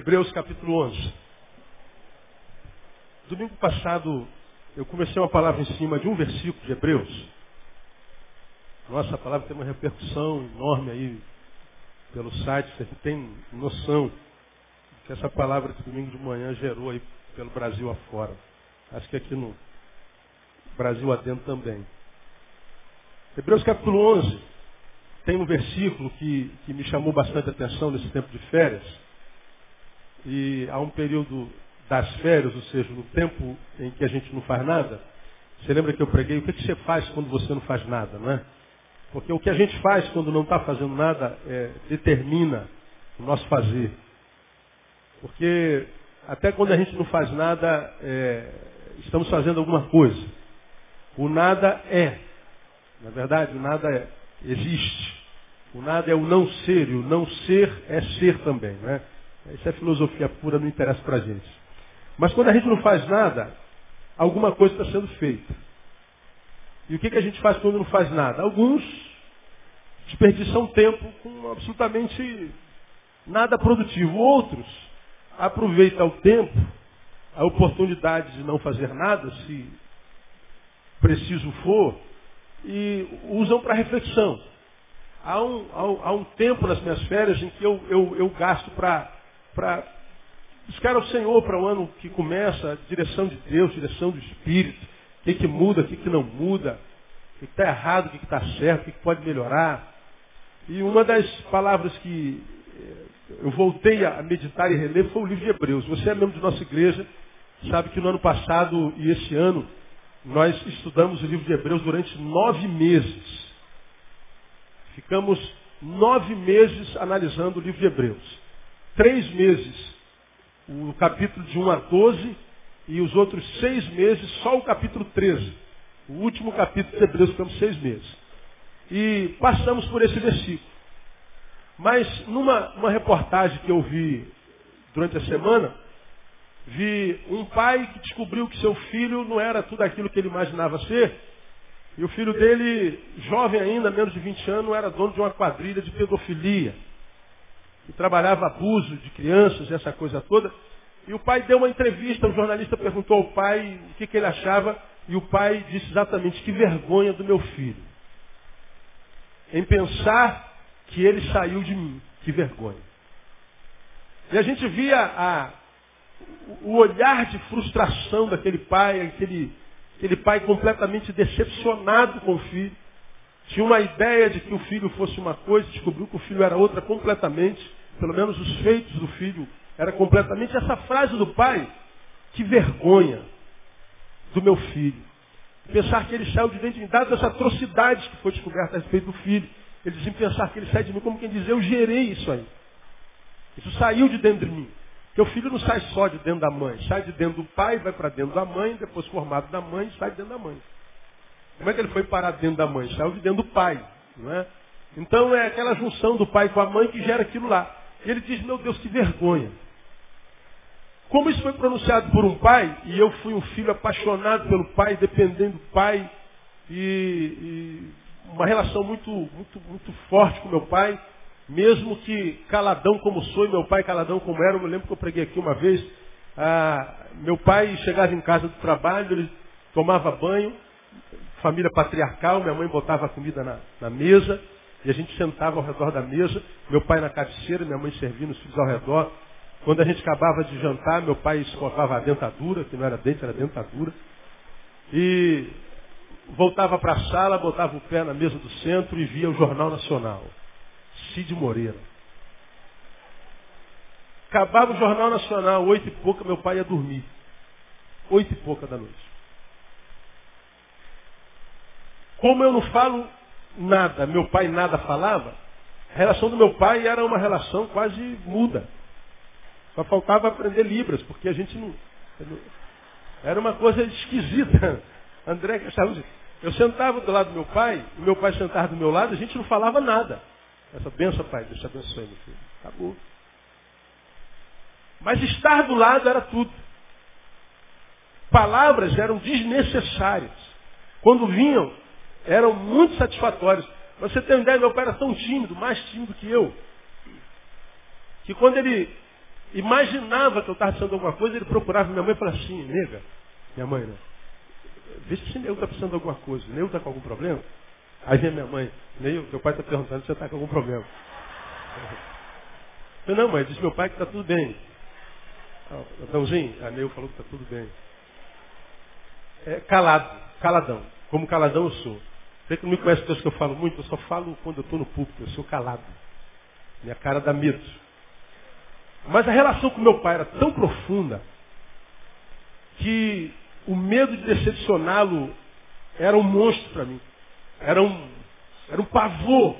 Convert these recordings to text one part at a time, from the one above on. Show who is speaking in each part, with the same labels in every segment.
Speaker 1: Hebreus capítulo 11. Domingo passado eu comecei uma palavra em cima de um versículo de Hebreus. Nossa, a palavra tem uma repercussão enorme aí pelo site. Você tem noção que essa palavra de domingo de manhã gerou aí pelo Brasil afora. Acho que aqui no Brasil adentro também. Hebreus capítulo 11 tem um versículo que, que me chamou bastante atenção nesse tempo de férias. E há um período das férias, ou seja, no tempo em que a gente não faz nada. Você lembra que eu preguei? O que, que você faz quando você não faz nada, não é? Porque o que a gente faz quando não está fazendo nada é, determina o nosso fazer. Porque até quando a gente não faz nada, é, estamos fazendo alguma coisa. O nada é. Na verdade, o nada é, existe. O nada é o não ser, e o não ser é ser também. Né? Isso é filosofia pura, não interessa para a gente. Mas quando a gente não faz nada, alguma coisa está sendo feita. E o que, que a gente faz quando não faz nada? Alguns desperdiçam tempo com absolutamente nada produtivo. Outros aproveita o tempo, a oportunidade de não fazer nada, se preciso for, e usam para reflexão. Há um, há, há um, tempo nas minhas férias em que eu, eu, eu gasto para buscar ao Senhor para o ano que começa, direção de Deus, direção do Espírito, o que, que muda, o que, que não muda, o que está errado, o que está certo, o que, que pode melhorar. E uma das palavras que eu voltei a meditar e reler foi o livro de Hebreus. Você é membro de nossa igreja, sabe que no ano passado e esse ano nós estudamos o livro de Hebreus durante nove meses. Ficamos nove meses analisando o livro de Hebreus. Três meses, o capítulo de 1 a 12, e os outros seis meses, só o capítulo 13. O último capítulo de Hebreus, ficamos seis meses. E passamos por esse versículo. Mas numa uma reportagem que eu vi durante a semana, vi um pai que descobriu que seu filho não era tudo aquilo que ele imaginava ser. E o filho dele, jovem ainda, menos de 20 anos, era dono de uma quadrilha de pedofilia. Trabalhava abuso de crianças, essa coisa toda. E o pai deu uma entrevista, o jornalista perguntou ao pai o que, que ele achava, e o pai disse exatamente, que vergonha do meu filho. Em pensar que ele saiu de mim. Que vergonha. E a gente via a, o olhar de frustração daquele pai, aquele, aquele pai completamente decepcionado com o filho. Tinha uma ideia de que o filho fosse uma coisa, descobriu que o filho era outra completamente. Pelo menos os feitos do filho era completamente essa frase do pai. Que vergonha do meu filho. Pensar que ele saiu de dentro de mim, dadas as atrocidades que foi descoberta a respeito do filho. Eles diziam pensar que ele sai de mim como quem diz, eu gerei isso aí. Isso saiu de dentro de mim. Porque o filho não sai só de dentro da mãe, sai de dentro do pai, vai para dentro da mãe, depois formado da mãe, sai de dentro da mãe. Como é que ele foi parar dentro da mãe? Saiu de dentro do pai. Não é? Então é aquela junção do pai com a mãe que gera aquilo lá. E ele diz, meu Deus, que vergonha. Como isso foi pronunciado por um pai, e eu fui um filho apaixonado pelo pai, dependendo do pai, e, e uma relação muito, muito, muito forte com meu pai, mesmo que caladão como sou e meu pai caladão como era, eu me lembro que eu preguei aqui uma vez, ah, meu pai chegava em casa do trabalho, ele tomava banho, família patriarcal, minha mãe botava a comida na, na mesa, e a gente sentava ao redor da mesa, meu pai na cabeceira, minha mãe servindo os filhos ao redor. Quando a gente acabava de jantar, meu pai escovava a dentadura, que não era dente, era dentadura. E voltava para a sala, botava o pé na mesa do centro e via o Jornal Nacional. Cid Moreira. Acabava o Jornal Nacional, oito e pouca, meu pai ia dormir. Oito e pouca da noite. Como eu não falo nada, meu pai nada falava, a relação do meu pai era uma relação quase muda. Só faltava aprender Libras, porque a gente não. Era uma coisa esquisita. André eu sentava do lado do meu pai, e meu pai sentava do meu lado, a gente não falava nada. Essa benção, pai, Deus te abençoe, meu filho. Acabou. Mas estar do lado era tudo. Palavras eram desnecessárias. quando vinham, eram muito satisfatórios. Você tem uma ideia, meu pai era tão tímido, mais tímido que eu, que quando ele imaginava que eu estava precisando de alguma coisa, ele procurava minha mãe e falava assim, nega, minha mãe, né? Vê se Neil está precisando de alguma coisa. Neil está com algum problema? Aí vem minha mãe, Neil, teu pai está perguntando se você está com algum problema. Eu não, mãe, disse meu pai que está tudo bem. Adãozinho, a Neil falou que está tudo bem. É calado, caladão. Como caladão eu sou. Você que não me conhece Deus que eu falo muito, eu só falo quando eu estou no púlpito, eu sou calado. Minha cara dá medo. Mas a relação com meu pai era tão profunda que o medo de decepcioná-lo era um monstro para mim. Era um, era um pavor.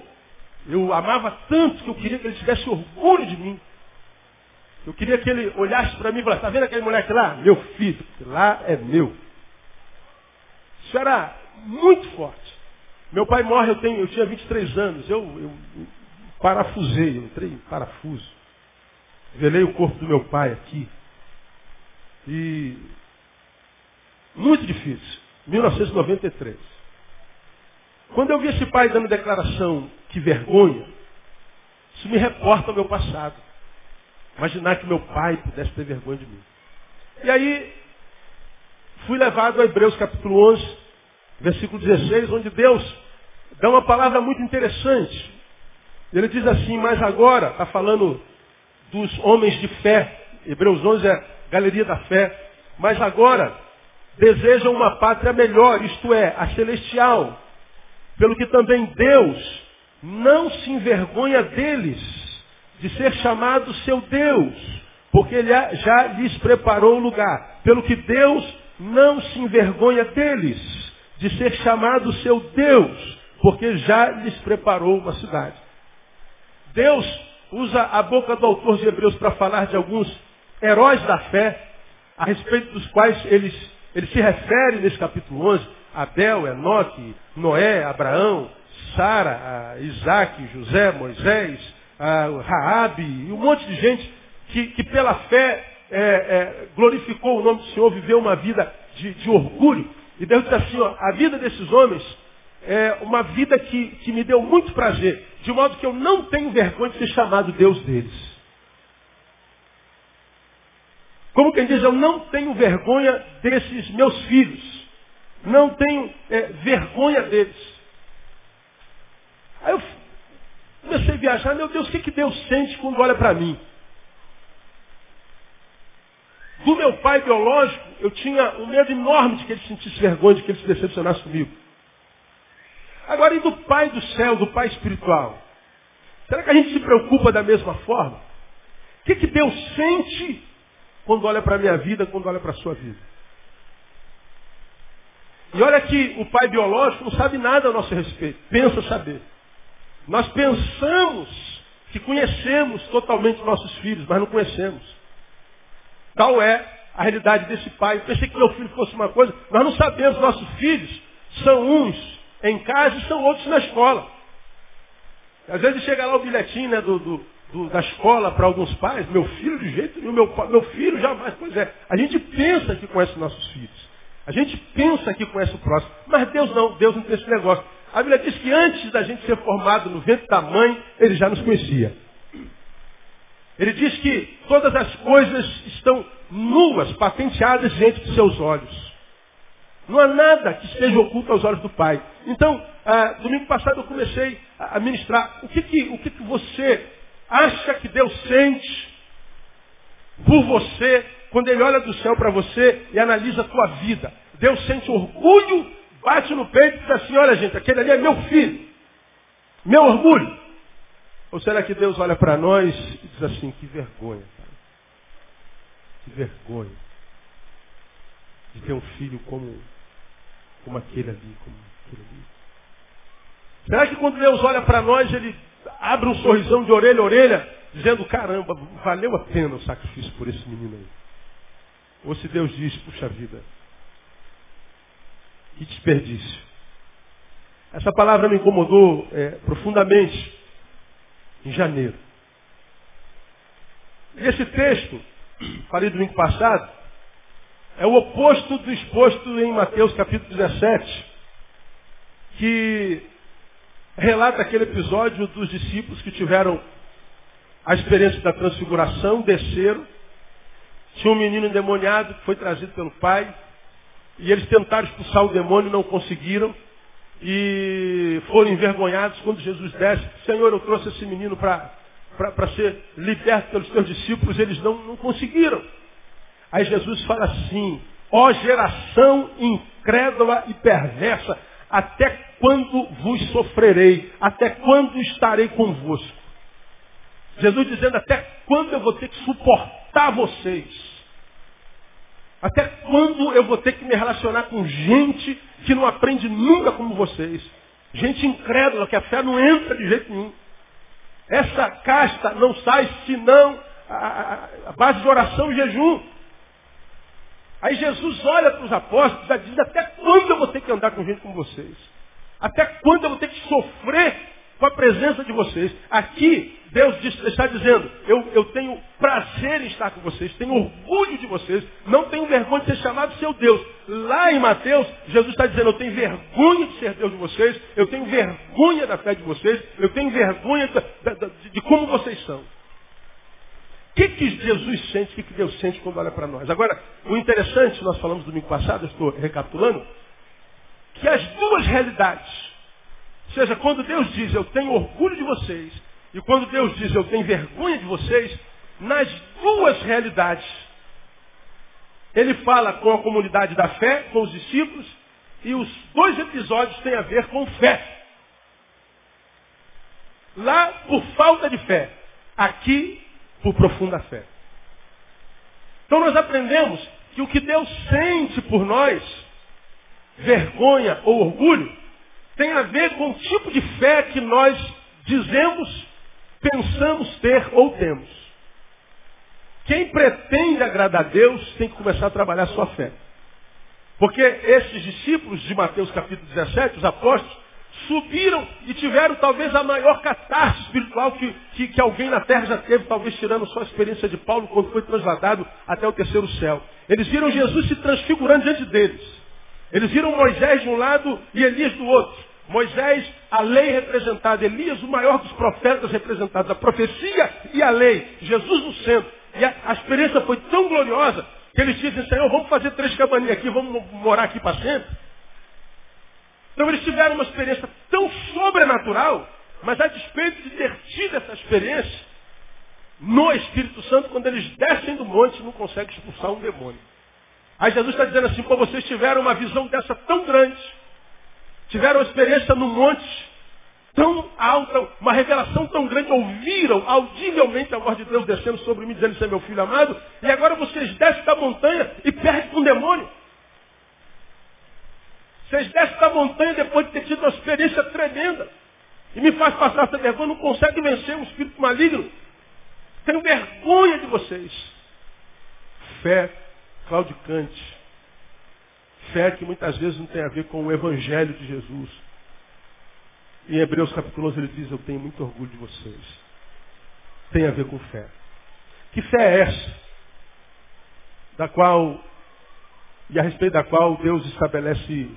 Speaker 1: Eu amava tanto que eu queria que ele tivesse orgulho de mim. Eu queria que ele olhasse para mim e falasse, está vendo aquele moleque lá? Meu filho, lá é meu. Isso era muito forte. Meu pai morre, eu, tenho, eu tinha 23 anos. Eu, eu, parafusei, eu entrei em parafuso. Velei o corpo do meu pai aqui. E muito difícil. 1993. Quando eu vi esse pai dando declaração, que vergonha, isso me reporta ao meu passado. Imaginar que meu pai pudesse ter vergonha de mim. E aí, fui levado a Hebreus capítulo 11, versículo 16, onde Deus dá uma palavra muito interessante. Ele diz assim, mas agora, está falando dos homens de fé. Hebreus 11 é galeria da fé. Mas agora, desejam uma pátria melhor, isto é, a celestial. Pelo que também Deus não se envergonha deles, de ser chamado seu Deus, porque ele já lhes preparou o lugar. Pelo que Deus não se envergonha deles, de ser chamado seu Deus, porque já lhes preparou uma cidade. Deus usa a boca do autor de Hebreus para falar de alguns heróis da fé, a respeito dos quais eles ele se refere nesse capítulo 11 a Abel, Enoque, Noé, Abraão, Sara, Isaac, José, Moisés, Raabe e um monte de gente que, que pela fé é, é, glorificou o nome do Senhor, viveu uma vida de, de orgulho. E Deus diz assim, ó, a vida desses homens é uma vida que, que me deu muito prazer, de modo que eu não tenho vergonha de ser chamado Deus deles. Como quem diz, eu não tenho vergonha desses meus filhos. Não tenho é, vergonha deles. Aí eu comecei a viajar, meu Deus, o que, que Deus sente quando olha para mim? Do meu pai biológico, eu tinha um medo enorme de que ele sentisse vergonha, de que ele se decepcionasse comigo. Agora, e do pai do céu, do pai espiritual? Será que a gente se preocupa da mesma forma? O que, que Deus sente quando olha para a minha vida, quando olha para a sua vida. E olha que o pai biológico não sabe nada a nosso respeito, pensa saber. Nós pensamos que conhecemos totalmente nossos filhos, mas não conhecemos. Tal é a realidade desse pai. Eu pensei que meu filho fosse uma coisa, nós não sabemos, nossos filhos são uns em casa e são outros na escola. Às vezes chega lá o bilhetinho né, do, do, do, da escola para alguns pais, meu filho de jeito nenhum, meu, meu filho jamais. Pois é, a gente pensa que conhece nossos filhos. A gente pensa que conhece o próximo. Mas Deus não, Deus não tem esse negócio. A Bíblia diz que antes da gente ser formado no ventre da mãe, Ele já nos conhecia. Ele diz que todas as coisas estão nuas, patenteadas diante de seus olhos. Não há nada que esteja oculto aos olhos do Pai. Então, ah, domingo passado eu comecei a ministrar. O que, que, o que, que você acha que Deus sente por você quando Ele olha do céu para você e analisa a tua vida? Deus sente orgulho, bate no peito e diz assim, olha gente, aquele ali é meu filho. Meu orgulho. Ou será que Deus olha para nós e diz assim, que vergonha. Que vergonha. De ter um filho como, como aquele ali, como aquele ali. Será que quando Deus olha para nós, Ele abre um sorrisão de orelha a orelha, dizendo, caramba, valeu a pena o sacrifício por esse menino aí. Ou se Deus diz, puxa vida, que desperdício. Essa palavra me incomodou é, profundamente em janeiro. E esse texto, falei domingo passado, é o oposto do exposto em Mateus capítulo 17, que relata aquele episódio dos discípulos que tiveram a experiência da transfiguração, desceram, tinha um menino endemoniado que foi trazido pelo pai, e eles tentaram expulsar o demônio, não conseguiram, e foram envergonhados quando Jesus desce. Senhor, eu trouxe esse menino para ser liberto pelos teus discípulos, eles não, não conseguiram. Aí Jesus fala assim, ó geração incrédula e perversa, até quando vos sofrerei? Até quando estarei convosco? Jesus dizendo, até quando eu vou ter que suportar vocês? Até quando eu vou ter que me relacionar com gente que não aprende nunca como vocês? Gente incrédula, que a fé não entra de jeito nenhum. Essa casta não sai senão a, a base de oração e jejum. Aí Jesus olha para os apóstolos e diz, até quando eu vou ter que andar com gente como vocês? Até quando eu vou ter que sofrer com a presença de vocês? Aqui, Deus está dizendo, eu, eu tenho prazer em estar com vocês, tenho orgulho de vocês, não tenho vergonha de ser chamado seu Deus. Lá em Mateus, Jesus está dizendo, eu tenho vergonha de ser Deus de vocês, eu tenho vergonha da fé de vocês, eu tenho vergonha de, de, de como vocês são. O que, que Jesus sente, o que, que Deus sente quando olha para nós? Agora, o interessante, nós falamos domingo passado, eu estou recapitulando, que as duas realidades, ou seja, quando Deus diz eu tenho orgulho de vocês, e quando Deus diz eu tenho vergonha de vocês, nas duas realidades, ele fala com a comunidade da fé, com os discípulos, e os dois episódios têm a ver com fé. Lá por falta de fé. Aqui por profunda fé. Então nós aprendemos que o que Deus sente por nós, vergonha ou orgulho, tem a ver com o tipo de fé que nós dizemos, pensamos ter ou temos. Quem pretende agradar a Deus tem que começar a trabalhar a sua fé. Porque esses discípulos de Mateus capítulo 17, os apóstolos, subiram e tiveram talvez a maior catástrofe espiritual que, que, que, alguém na terra já teve, talvez tirando só a experiência de Paulo quando foi transladado até o terceiro céu. Eles viram Jesus se transfigurando diante deles. Eles viram Moisés de um lado e Elias do outro. Moisés, a lei representada, Elias, o maior dos profetas representados, a profecia e a lei, Jesus no centro. E a, a experiência foi tão gloriosa que eles dizem, Senhor, vamos fazer três cabaninhas aqui, vamos morar aqui para sempre. Então eles tiveram uma experiência tão sobrenatural, mas a despeito de ter tido essa experiência, no Espírito Santo, quando eles descem do monte, não conseguem expulsar um demônio. Aí Jesus está dizendo assim, pô, vocês tiveram uma visão dessa tão grande, tiveram uma experiência no monte tão alta, uma revelação tão grande, ouviram audivelmente a voz de Deus descendo sobre mim, dizendo, você é meu filho amado, e agora vocês descem da montanha e perdem um demônio. Vocês descem da montanha depois de ter tido uma experiência tremenda. E me faz passar essa vergonha, não consegue vencer um espírito maligno. Tenho vergonha de vocês. Fé claudicante. Fé que muitas vezes não tem a ver com o Evangelho de Jesus. Em Hebreus capítulo 11 ele diz, eu tenho muito orgulho de vocês. Tem a ver com fé. Que fé é essa? Da qual, e a respeito da qual Deus estabelece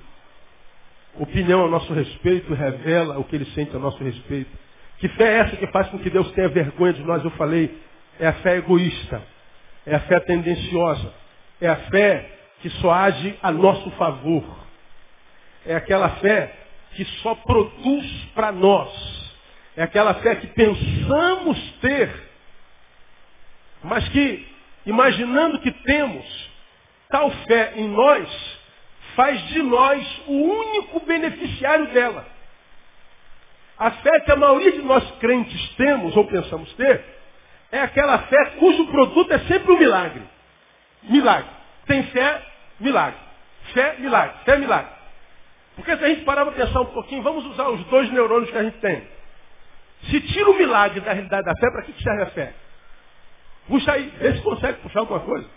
Speaker 1: opinião a nosso respeito revela o que ele sente a nosso respeito. Que fé é essa que faz com que Deus tenha vergonha de nós? Eu falei, é a fé egoísta, é a fé tendenciosa, é a fé que só age a nosso favor. É aquela fé que só produz para nós. É aquela fé que pensamos ter, mas que, imaginando que temos tal fé em nós, faz de nós o único beneficiário dela. A fé que a maioria de nós crentes temos ou pensamos ter é aquela fé cujo produto é sempre um milagre. Milagre. Tem fé, milagre. Fé, milagre. Fé, milagre. Porque se a gente parar para pensar um pouquinho, vamos usar os dois neurônios que a gente tem. Se tira o milagre da realidade da fé, para que serve a fé? Puxa aí, vê se consegue puxar alguma coisa.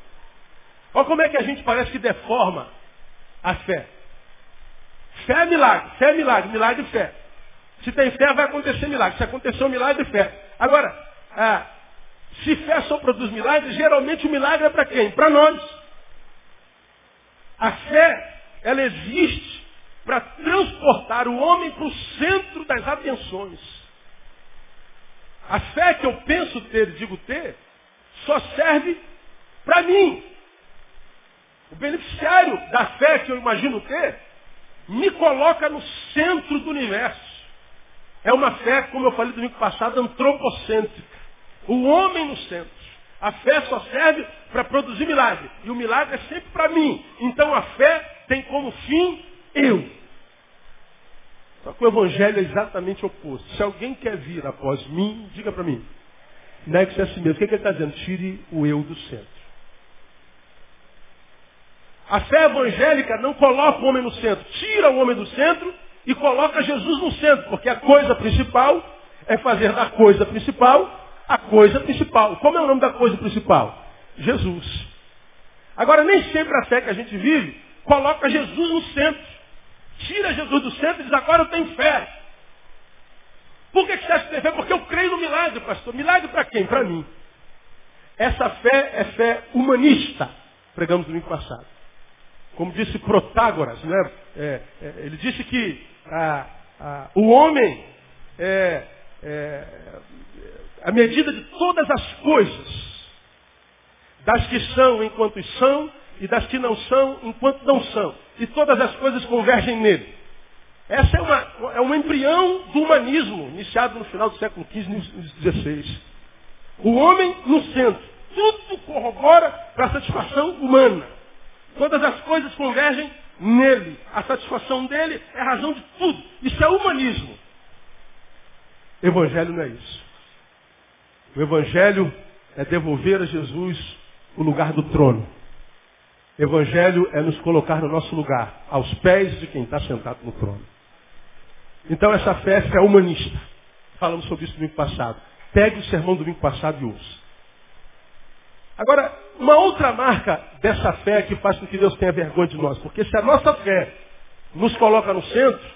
Speaker 1: Olha como é que a gente parece que deforma a fé. Fé é milagre, fé é milagre, milagre e fé. Se tem fé, vai acontecer milagre. Se acontecer um milagre, fé. Agora, ah, se fé só produz milagres, geralmente o milagre é para quem? Para nós. A fé, ela existe para transportar o homem para o centro das atenções. A fé que eu penso ter, digo ter, só serve para mim. O beneficiário da fé que eu imagino ter, me coloca no centro do universo. É uma fé, como eu falei domingo passado, antropocêntrica. O homem no centro. A fé só serve para produzir milagre. E o milagre é sempre para mim. Então a fé tem como fim eu. Só que o evangelho é exatamente oposto. Se alguém quer vir após mim, diga para mim. Negue-se a si mesmo. O que, é que ele está dizendo? Tire o eu do centro. A fé evangélica não coloca o homem no centro. Tira o homem do centro e coloca Jesus no centro. Porque a coisa principal é fazer da coisa principal a coisa principal. Como é o nome da coisa principal? Jesus. Agora, nem sempre a fé que a gente vive coloca Jesus no centro. Tira Jesus do centro e diz, agora eu tenho fé. Por que, você acha que tem fé? Porque eu creio no milagre, pastor. Milagre para quem? Para mim. Essa fé é fé humanista. Pregamos no domingo passado. Como disse Protágoras, né? É, é, ele disse que ah, ah, o homem é, é a medida de todas as coisas, das que são enquanto são e das que não são enquanto não são. E todas as coisas convergem nele. Essa é, uma, é um embrião do humanismo, iniciado no final do século XV e XVI. O homem no centro. Tudo corrobora para a satisfação humana. Todas as coisas convergem nele. A satisfação dele é a razão de tudo. Isso é humanismo. Evangelho não é isso. O Evangelho é devolver a Jesus o lugar do trono. Evangelho é nos colocar no nosso lugar, aos pés de quem está sentado no trono. Então essa fé é humanista. Falamos sobre isso no domingo passado. Pegue o sermão do domingo passado e ouça. Agora, uma outra marca dessa fé que faz com que Deus tenha vergonha de nós. Porque se a nossa fé nos coloca no centro,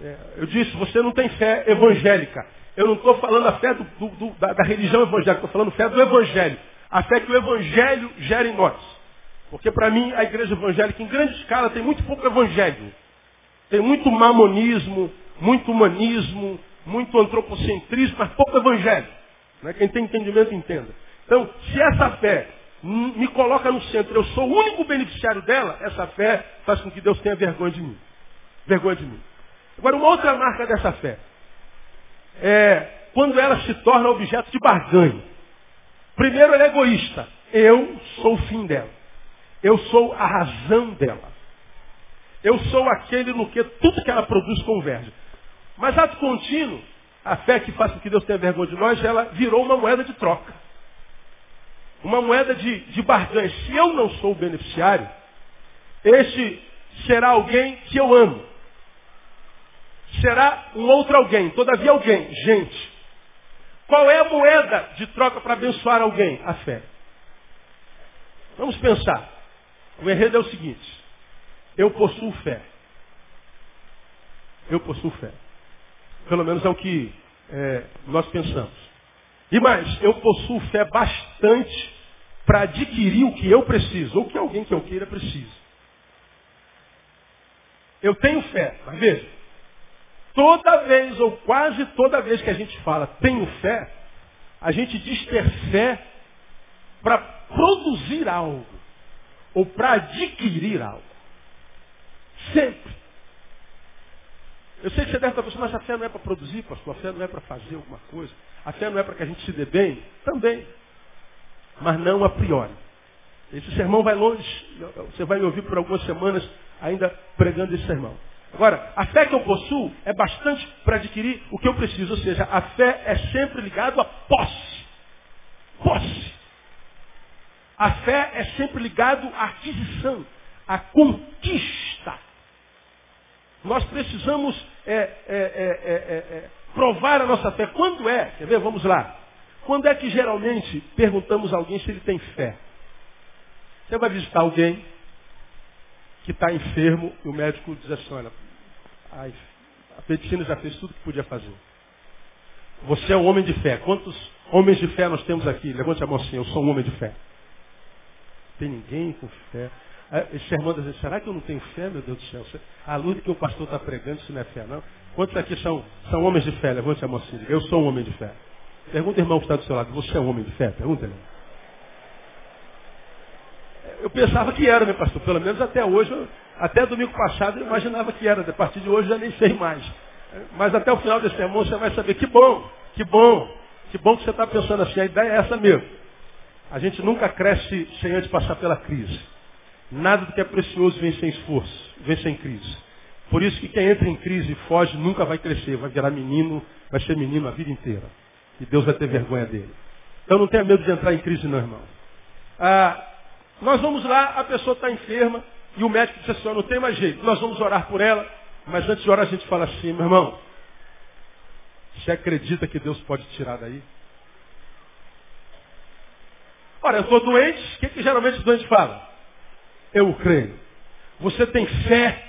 Speaker 1: é, eu disse, você não tem fé evangélica. Eu não estou falando a fé do, do, do, da, da, religião evangélica, estou falando a fé do Evangelho. A fé que o Evangelho gera em nós. Porque para mim a igreja evangélica em grande escala tem muito pouco Evangelho. Tem muito mamonismo, muito humanismo, muito antropocentrismo, mas pouco Evangelho. Né? Quem tem entendimento entenda. Então, se essa fé me coloca no centro, eu sou o único beneficiário dela, essa fé faz com que Deus tenha vergonha de mim. Vergonha de mim. Agora, uma outra marca dessa fé é, quando ela se torna objeto de barganha. Primeiro, ela é egoísta. Eu sou o fim dela. Eu sou a razão dela. Eu sou aquele no que tudo que ela produz converge. Mas ato contínuo, a fé que faz com que Deus tenha vergonha de nós, ela virou uma moeda de troca. Uma moeda de, de barganha. Se eu não sou o beneficiário, este será alguém que eu amo será um outro alguém. Todavia alguém, gente. Qual é a moeda de troca para abençoar alguém? A fé. Vamos pensar. O enredo é o seguinte. Eu possuo fé. Eu possuo fé. Pelo menos é o que é, nós pensamos. E mais, eu possuo fé bastante para adquirir o que eu preciso, ou que alguém que eu queira precisa. Eu tenho fé, mas veja, Toda vez, ou quase toda vez que a gente fala tenho fé, a gente diz ter fé para produzir algo. Ou para adquirir algo. Sempre. Eu sei que você deve estar pensando, mas a fé não é para produzir, pastor, a fé não é para fazer alguma coisa. A fé não é para que a gente se dê bem? Também. Mas não a priori. Esse sermão vai longe. Você vai me ouvir por algumas semanas ainda pregando esse sermão. Agora, a fé que eu possuo é bastante para adquirir o que eu preciso. Ou seja, a fé é sempre ligada à posse. Posse. A fé é sempre ligada à aquisição, à conquista. Nós precisamos é, é, é, provar a nossa fé. Quando é? Quer ver? Vamos lá. Quando é que geralmente perguntamos a alguém se ele tem fé? Você vai visitar alguém que está enfermo e o médico diz assim, olha, a medicina já fez tudo que podia fazer. Você é um homem de fé. Quantos homens de fé nós temos aqui? Levante a mão assim, eu sou um homem de fé. Tem ninguém com fé. esse sermão dizendo, será que eu não tenho fé, meu Deus do céu? A luz que o pastor está pregando, isso não é fé, não. Quantos aqui são, são homens de fé? Levante a mão assim, eu sou um homem de fé. Pergunta irmão que está do seu lado, você é um homem de fé? Pergunta, irmão. Eu pensava que era, meu pastor. Pelo menos até hoje, até domingo passado eu imaginava que era. A partir de hoje eu já nem sei mais. Mas até o final desse sermão você vai saber que bom, que bom, que bom que você está pensando assim. A ideia é essa mesmo. A gente nunca cresce sem antes passar pela crise. Nada do que é precioso vem sem esforço, vem sem crise. Por isso que quem entra em crise e foge nunca vai crescer, vai virar menino, vai ser menino a vida inteira. E Deus vai ter vergonha dele. Então não tenha medo de entrar em crise não, irmão. Ah, nós vamos lá, a pessoa está enferma, e o médico disse assim, não tem mais jeito, nós vamos orar por ela, mas antes de orar a gente fala assim, meu irmão, você acredita que Deus pode tirar daí? Ora, eu estou doente, o que, que geralmente o doente fala? Eu creio. Você tem fé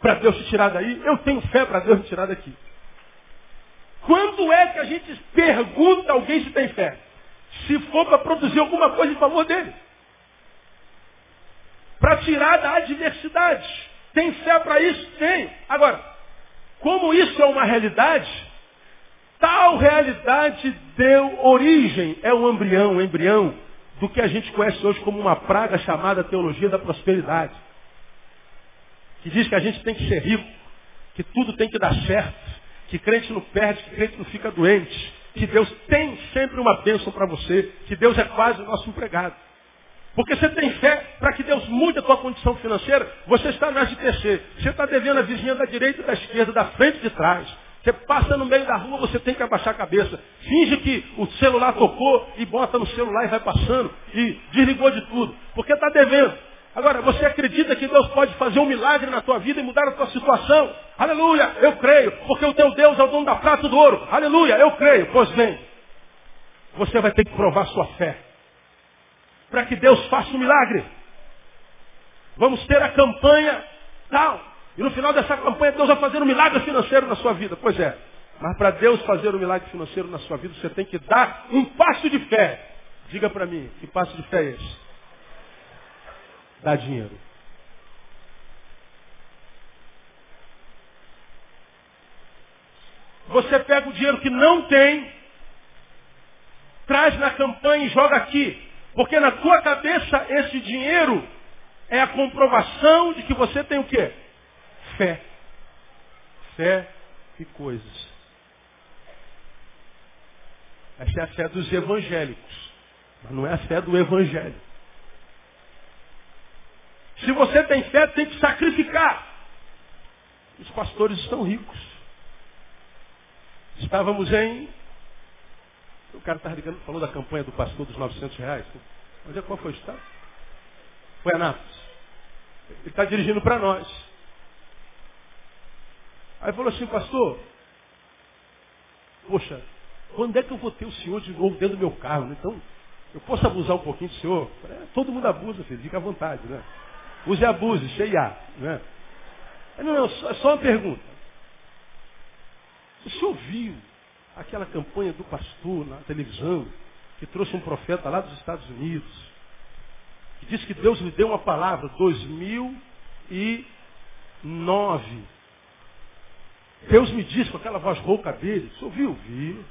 Speaker 1: para Deus te tirar daí? Eu tenho fé para Deus me tirar daqui. Quando é que a gente pergunta alguém se tem fé? Se for para produzir alguma coisa em favor dele. Para tirar da adversidade. Tem fé para isso? Tem. Agora, como isso é uma realidade, tal realidade deu origem, é um embrião, um embrião do que a gente conhece hoje como uma praga chamada teologia da prosperidade. Que diz que a gente tem que ser rico, que tudo tem que dar certo, que crente não perde, que crente não fica doente, que Deus tem sempre uma bênção para você, que Deus é quase o nosso empregado. Porque você tem fé para que Deus mude a tua condição financeira, você está na STC, você está devendo a vizinha da direita, da esquerda, da frente e de trás. Você passa no meio da rua, você tem que abaixar a cabeça. Finge que o celular tocou e bota no celular e vai passando e desligou de tudo. Porque está devendo. Agora, você acredita que Deus pode fazer um milagre na tua vida e mudar a tua situação? Aleluia, eu creio, porque o teu Deus é o dono da prata e do ouro. Aleluia, eu creio. Pois bem, você vai ter que provar sua fé. Para que Deus faça um milagre. Vamos ter a campanha tal. E no final dessa campanha, Deus vai fazer um milagre financeiro na sua vida. Pois é. Mas para Deus fazer um milagre financeiro na sua vida, você tem que dar um passo de fé. Diga para mim, que passo de fé é esse? Dar dinheiro. Você pega o dinheiro que não tem, traz na campanha e joga aqui. Porque na tua cabeça esse dinheiro é a comprovação de que você tem o quê? Fé. Fé e coisas. Essa é a fé dos evangélicos. Mas não é a fé do evangelho. Se você tem fé, tem que sacrificar. Os pastores estão ricos. Estávamos em o cara estava ligando, falou da campanha do pastor dos 900 reais. Onde é qual foi o estado? Foi Anápolis. Ele está dirigindo para nós. Aí falou assim, pastor, poxa, quando é que eu vou ter o senhor de novo dentro do meu carro? Então, eu posso abusar um pouquinho do senhor? É, todo mundo abusa, filho, fica à vontade, né? Use e abuse, cheia, né? Não, não, é só uma pergunta. O senhor viu aquela campanha do pastor na televisão, que trouxe um profeta lá dos Estados Unidos, que disse que Deus lhe deu uma palavra, 2009. Deus me disse com aquela voz rouca dele, você ouviu? Vi.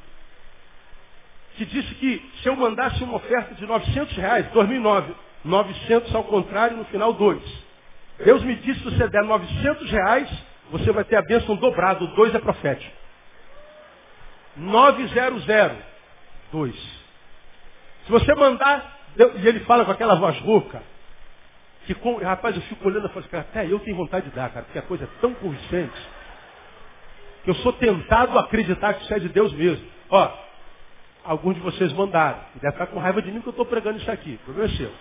Speaker 1: Que disse que se eu mandasse uma oferta de 900 reais, 2009, 900 ao contrário, no final 2. Deus me disse se você der 900 reais, você vai ter a bênção dobrada, o 2 é profético. 9002. Se você mandar, e ele fala com aquela voz rouca, que com, rapaz, eu fico olhando e falo assim, cara, até eu tenho vontade de dar, cara, porque a coisa é tão convincente, que eu sou tentado a acreditar que isso é de Deus mesmo. Ó, alguns de vocês mandaram, e deve estar com raiva de mim que eu estou pregando isso aqui, o problema é seu.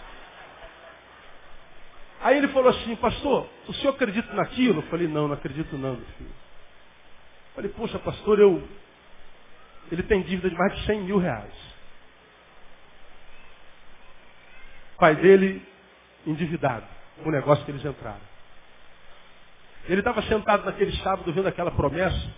Speaker 1: Aí ele falou assim, pastor, o senhor acredita naquilo? Eu falei, não, não acredito não, meu filho. Eu falei, poxa, pastor, eu, ele tem dívida de mais de 100 mil reais. Pai dele endividado com o negócio que eles entraram. Ele estava sentado naquele sábado vendo aquela promessa.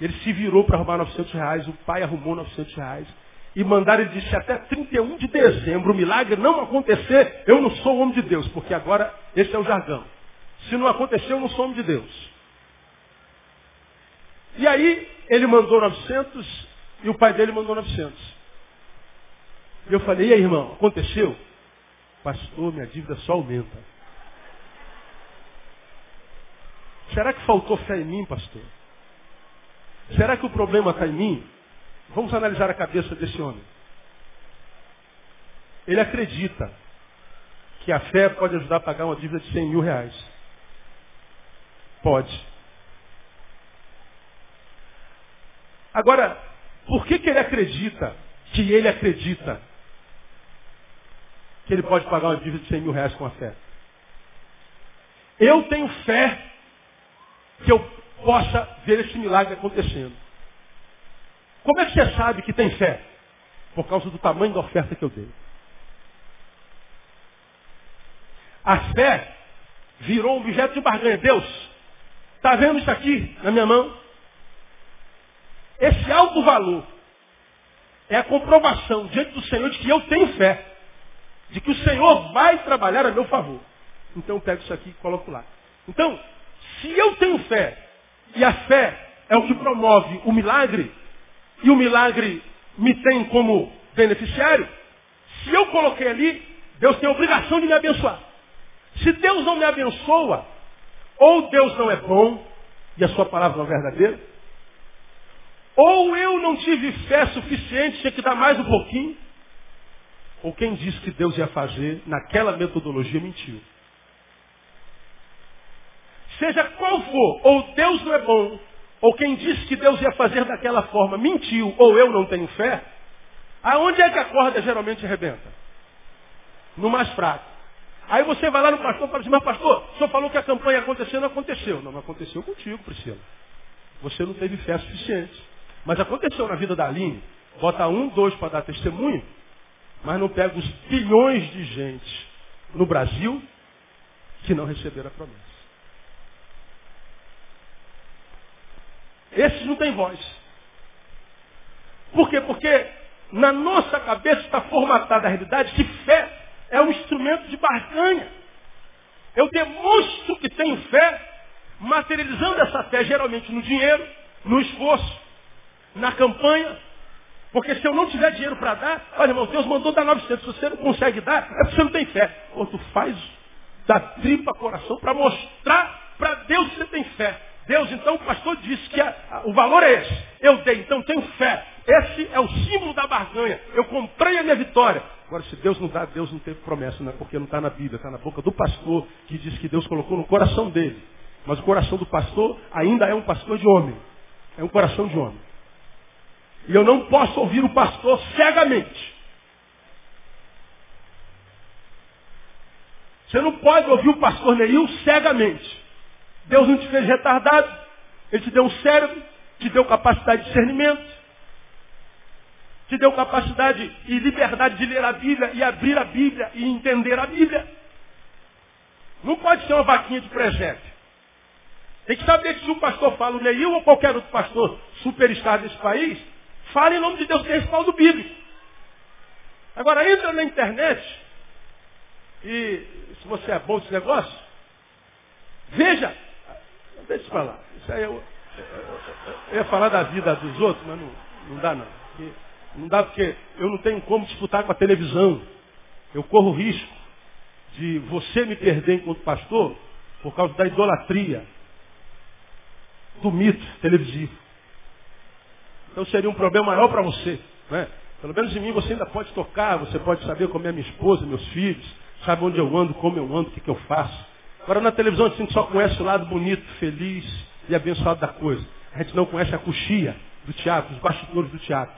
Speaker 1: Ele se virou para arrumar 900 reais. O pai arrumou 900 reais. e mandar ele disse até 31 de dezembro o milagre não acontecer, eu não sou homem de Deus, porque agora esse é o jargão. Se não acontecer, eu não sou homem de Deus. E aí ele mandou 900 e o pai dele mandou 900. E eu falei, e aí irmão, aconteceu? Pastor, minha dívida só aumenta. Será que faltou fé em mim, pastor? Será que o problema está em mim? Vamos analisar a cabeça desse homem. Ele acredita que a fé pode ajudar a pagar uma dívida de 100 mil reais. Pode. Agora, por que, que ele acredita que ele acredita que ele pode pagar uma dívida de 100 mil reais com a fé? Eu tenho fé que eu possa ver esse milagre acontecendo. Como é que você sabe que tem fé? Por causa do tamanho da oferta que eu dei. A fé virou um objeto de barganha. Deus, está vendo isso aqui na minha mão? Esse valor é a comprovação diante do Senhor de que eu tenho fé. De que o Senhor vai trabalhar a meu favor. Então eu pego isso aqui e coloco lá. Então, se eu tenho fé, e a fé é o que promove o milagre, e o milagre me tem como beneficiário, se eu coloquei ali, Deus tem a obrigação de me abençoar. Se Deus não me abençoa, ou Deus não é bom, e a sua palavra não é verdadeira, ou eu não tive fé suficiente, tinha que dar mais um pouquinho, ou quem disse que Deus ia fazer naquela metodologia mentiu. Seja qual for, ou Deus não é bom, ou quem disse que Deus ia fazer daquela forma mentiu, ou eu não tenho fé, aonde é que a corda geralmente arrebenta? No mais fraco. Aí você vai lá no pastor e fala assim, mas pastor, o senhor falou que a campanha aconteceu, não aconteceu. Não, não aconteceu contigo, Priscila. Você não teve fé suficiente. Mas aconteceu na vida da Aline. Bota um, dois para dar testemunho, mas não pega os bilhões de gente no Brasil que não receberam a promessa. Esses não têm voz. Por quê? Porque na nossa cabeça está formatada a realidade que fé é um instrumento de barganha. Eu demonstro que tenho fé, materializando essa fé geralmente no dinheiro, no esforço, na campanha. Porque se eu não tiver dinheiro para dar, olha irmão, Deus mandou dar 900, se você não consegue dar, é porque você não tem fé. Ou tu faz da tripa coração para mostrar para Deus que você tem fé. Deus, então, o pastor disse que a, a, o valor é esse. Eu dei, então tenho fé. Esse é o símbolo da barganha. Eu comprei a minha vitória. Agora, se Deus não dá, Deus não teve promessa, não é porque não está na Bíblia, está na boca do pastor, que diz que Deus colocou no coração dele. Mas o coração do pastor ainda é um pastor de homem. É um coração de homem. E eu não posso ouvir o pastor cegamente. Você não pode ouvir o pastor Neil cegamente. Deus não te fez retardado. Ele te deu um cérebro, te deu capacidade de discernimento, te deu capacidade e liberdade de ler a Bíblia e abrir a Bíblia e entender a Bíblia. Não pode ser uma vaquinha de presépio. Tem que saber que se o pastor fala o Neil ou qualquer outro pastor superstar desse país, fala em nome de Deus, tem respaldo bíblico. Agora entra na internet e se você é bom desse negócio, veja Deixa pra lá. Isso aí eu, eu, ia falar da vida dos outros, mas não, não dá não. Porque, não dá porque eu não tenho como disputar com a televisão. Eu corro risco de você me perder enquanto pastor por causa da idolatria do mito televisivo. Então seria um problema maior para você. Né? Pelo menos em mim você ainda pode tocar, você pode saber como é minha esposa, meus filhos, sabe onde eu ando, como eu ando, o que, que eu faço. Agora na televisão a gente só conhece o lado bonito, feliz e abençoado da coisa. A gente não conhece a coxia do teatro, os bastidores do teatro.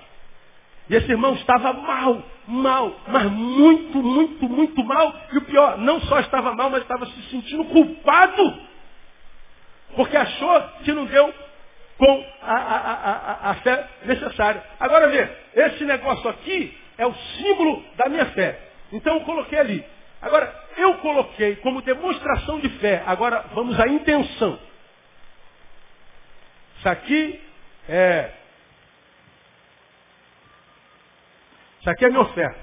Speaker 1: E esse irmão estava mal, mal, mas muito, muito, muito mal. E o pior, não só estava mal, mas estava se sentindo culpado. Porque achou que não deu com a, a, a, a, fé necessária. Agora vê, esse negócio aqui é o símbolo da minha fé. Então eu coloquei ali. Agora, eu coloquei como demonstração de fé. Agora vamos à intenção. Isso aqui é Isso aqui é minha oferta.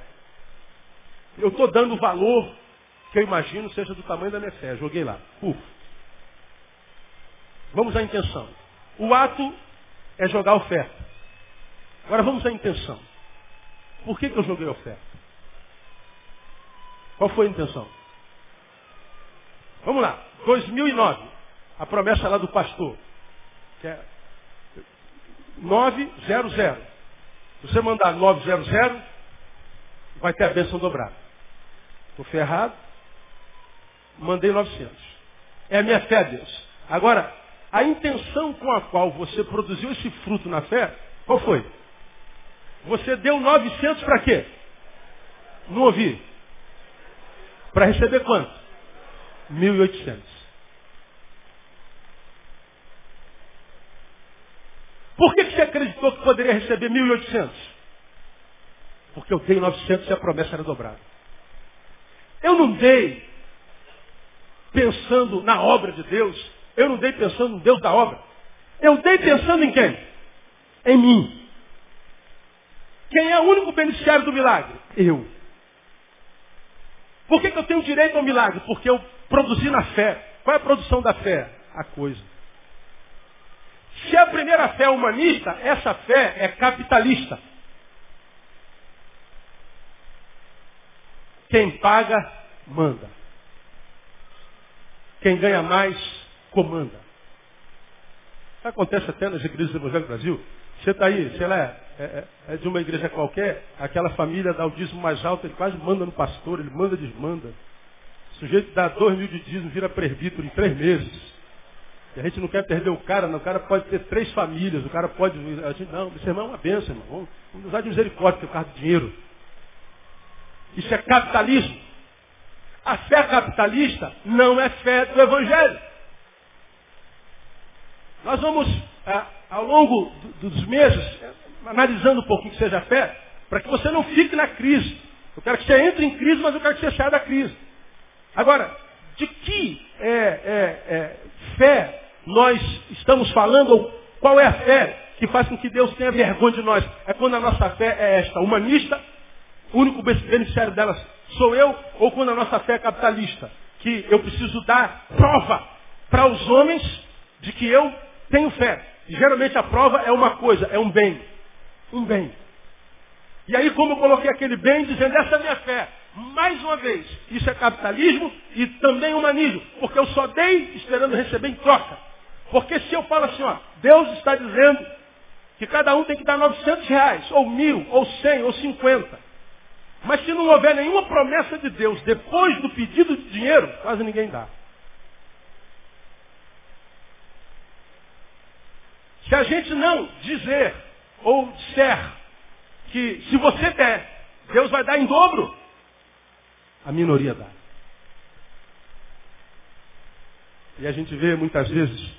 Speaker 1: Eu estou dando o valor que eu imagino seja do tamanho da minha fé. Joguei lá. Uf. Vamos à intenção. O ato é jogar oferta. Agora vamos à intenção. Por que, que eu joguei a oferta? Qual foi a intenção? Vamos lá. 2009. A promessa lá do pastor. Que é 900. Se você mandar 900, vai ter a bênção dobrada. Estou ferrado. Mandei 900. É a minha fé, Deus. Agora, a intenção com a qual você produziu esse fruto na fé, qual foi? Você deu 900 para quê? Não ouvi. Para receber quanto? 1.800. Por que, que você acreditou que poderia receber 1.800? Porque eu dei 900 e a promessa era dobrada. Eu não dei pensando na obra de Deus. Eu não dei pensando no Deus da obra. Eu dei pensando em quem? Em mim. Quem é o único beneficiário do milagre? Eu. Por que, que eu tenho direito ao milagre? Porque eu produzi na fé. Qual é a produção da fé? A coisa. Se a primeira fé é humanista, essa fé é capitalista. Quem paga, manda. Quem ganha mais, comanda. Acontece até nas igrejas do Evangelho do Brasil. Você está aí, sei lá, é, é, é, de uma igreja qualquer, aquela família dá o dízimo mais alto, ele quase manda no pastor, ele manda, desmanda. O sujeito dá dois mil de dízimo, vira presbítero em três meses. E a gente não quer perder o cara, não. O cara pode ter três famílias, o cara pode. A gente, não, esse irmão é uma benção, irmão. Vamos, vamos usar de misericórdia, por causa do dinheiro. Isso é capitalismo. A fé capitalista não é fé do Evangelho. Nós vamos, é, ao longo dos meses, é, analisando um pouquinho que seja a fé, para que você não fique na crise. Eu quero que você entre em crise, mas eu quero que você saia da crise. Agora, de que é, é, é, fé nós estamos falando, ou qual é a fé que faz com que Deus tenha vergonha de nós? É quando a nossa fé é esta, humanista, o único beneficiário delas sou eu, ou quando a nossa fé é capitalista, que eu preciso dar prova para os homens de que eu tenho fé. Geralmente a prova é uma coisa, é um bem. Um bem. E aí, como eu coloquei aquele bem, dizendo, essa é a minha fé. Mais uma vez, isso é capitalismo e também humanismo, porque eu só dei esperando receber em troca. Porque se eu falo assim, ó, Deus está dizendo que cada um tem que dar 900 reais, ou mil, ou cem, ou cinquenta. Mas se não houver nenhuma promessa de Deus depois do pedido de dinheiro, quase ninguém dá. Se a gente não dizer ou disser que se você der, Deus vai dar em dobro, a minoria dá. E a gente vê muitas vezes